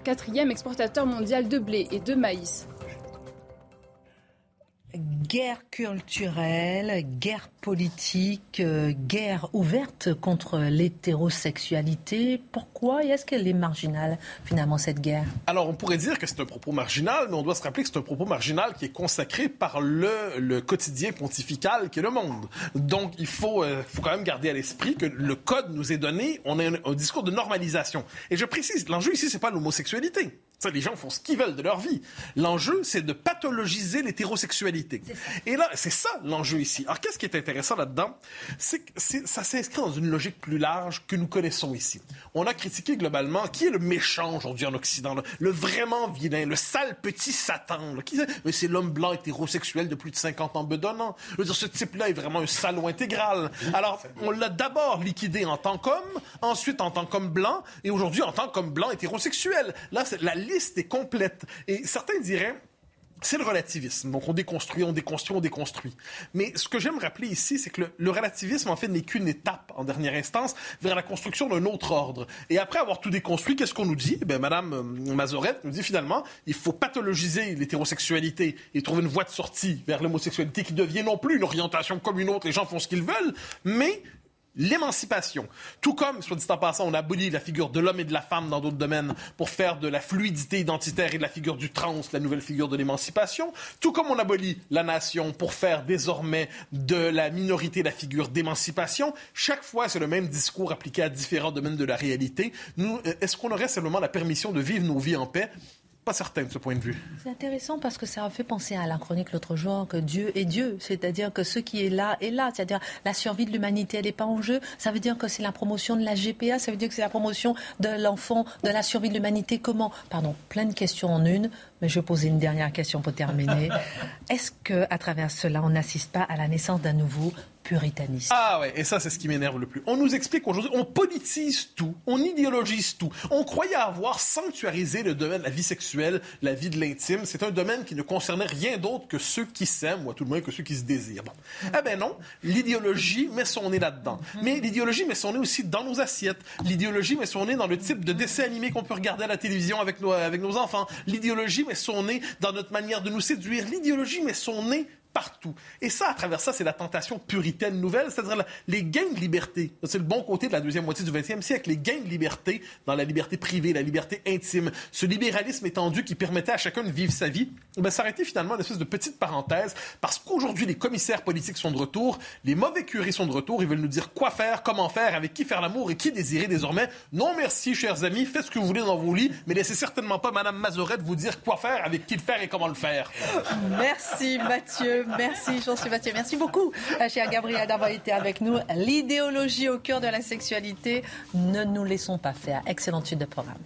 quatrième exportateur mondial de blé et de maïs guerre culturelle, guerre politique, euh, guerre ouverte contre l'hétérosexualité. Pourquoi et est-ce qu'elle est marginale, finalement, cette guerre? Alors, on pourrait dire que c'est un propos marginal, mais on doit se rappeler que c'est un propos marginal qui est consacré par le, le quotidien pontifical qui est le monde. Donc, il faut, euh, faut quand même garder à l'esprit que le code nous est donné, on a un, discours de normalisation. Et je précise, l'enjeu ici, c'est pas l'homosexualité. Ça, les gens font ce qu'ils veulent de leur vie. L'enjeu, c'est de pathologiser l'hétérosexualité. Et là, c'est ça l'enjeu ici. Alors, qu'est-ce qui est intéressant là-dedans? C'est que ça s'inscrit dans une logique plus large que nous connaissons ici. On a critiqué globalement qui est le méchant aujourd'hui en Occident, le, vraiment vilain, le sale petit Satan. Mais c'est l'homme blanc hétérosexuel de plus de 50 ans bedonnant. Je veux dire, ce type-là est vraiment un salaud intégral. Alors, on l'a d'abord liquidé en tant qu'homme, ensuite en tant qu'homme blanc, et aujourd'hui en tant qu'homme blanc hétérosexuel. Là, la liste est complète. Et certains diraient, c'est le relativisme. Donc, on déconstruit, on déconstruit, on déconstruit. Mais ce que j'aime rappeler ici, c'est que le, relativisme, en fait, n'est qu'une étape, en dernière instance, vers la construction d'un autre ordre. Et après avoir tout déconstruit, qu'est-ce qu'on nous dit? Eh Madame euh, Mazorette nous dit finalement, il faut pathologiser l'hétérosexualité et trouver une voie de sortie vers l'homosexualité qui devient non plus une orientation comme une autre. Les gens font ce qu'ils veulent, mais l'émancipation. Tout comme, soit dit en passant, on abolit la figure de l'homme et de la femme dans d'autres domaines pour faire de la fluidité identitaire et de la figure du trans la nouvelle figure de l'émancipation. Tout comme on abolit la nation pour faire désormais de la minorité la figure d'émancipation. Chaque fois, c'est le même discours appliqué à différents domaines de la réalité. Euh, est-ce qu'on aurait simplement la permission de vivre nos vies en paix? Pas certain de ce point de vue. C'est intéressant parce que ça a fait penser à la chronique l'autre jour que Dieu est Dieu, c'est-à-dire que ce qui est là est là, c'est-à-dire la survie de l'humanité, elle n'est pas en jeu. Ça veut dire que c'est la promotion de la GPA, ça veut dire que c'est la promotion de l'enfant, de la survie de l'humanité. Comment? Pardon, plein de questions en une, mais je vais poser une dernière question pour terminer. [LAUGHS] Est-ce que à travers cela, on n'assiste pas à la naissance d'un nouveau puritanisme. Ah ouais, et ça c'est ce qui m'énerve le plus. On nous explique aujourd'hui, on politise tout, on idéologise tout. On croyait avoir sanctuarisé le domaine de la vie sexuelle, la vie de l'intime. C'est un domaine qui ne concernait rien d'autre que ceux qui s'aiment, ou à tout le moins que ceux qui se désirent. Eh ben non, l'idéologie met son nez là-dedans. Mais l'idéologie met son nez aussi dans nos assiettes. L'idéologie met son nez dans le type de dessin animé qu'on peut regarder à la télévision avec nos, avec nos enfants. L'idéologie met son nez dans notre manière de nous séduire. L'idéologie met son nez Et ça, à travers ça, c'est la tentation puritaine nouvelle, c'est-à-dire les gains de liberté. C'est le bon côté de la deuxième moitié du 20e siècle, les gains de liberté dans la liberté privée, la liberté intime, ce libéralisme étendu qui permettait à chacun de vivre sa vie, ben, ça finalement une espèce de petite parenthèse, parce qu'aujourd'hui, les commissaires politiques sont de retour, les mauvais curés sont de retour, ils veulent nous dire quoi faire, comment faire, avec qui faire l'amour et qui désirer désormais. Non merci, chers amis, faites ce que vous voulez dans vos lits, mais laissez certainement pas Madame Mazorette vous dire quoi faire, avec qui le faire et comment le faire. Merci Mathieu. Merci Jean-Sébastien. Merci beaucoup, euh, cher Gabriel, d'avoir été avec nous. L'idéologie au cœur de la sexualité. Ne nous laissons pas faire. Excellente suite de programme.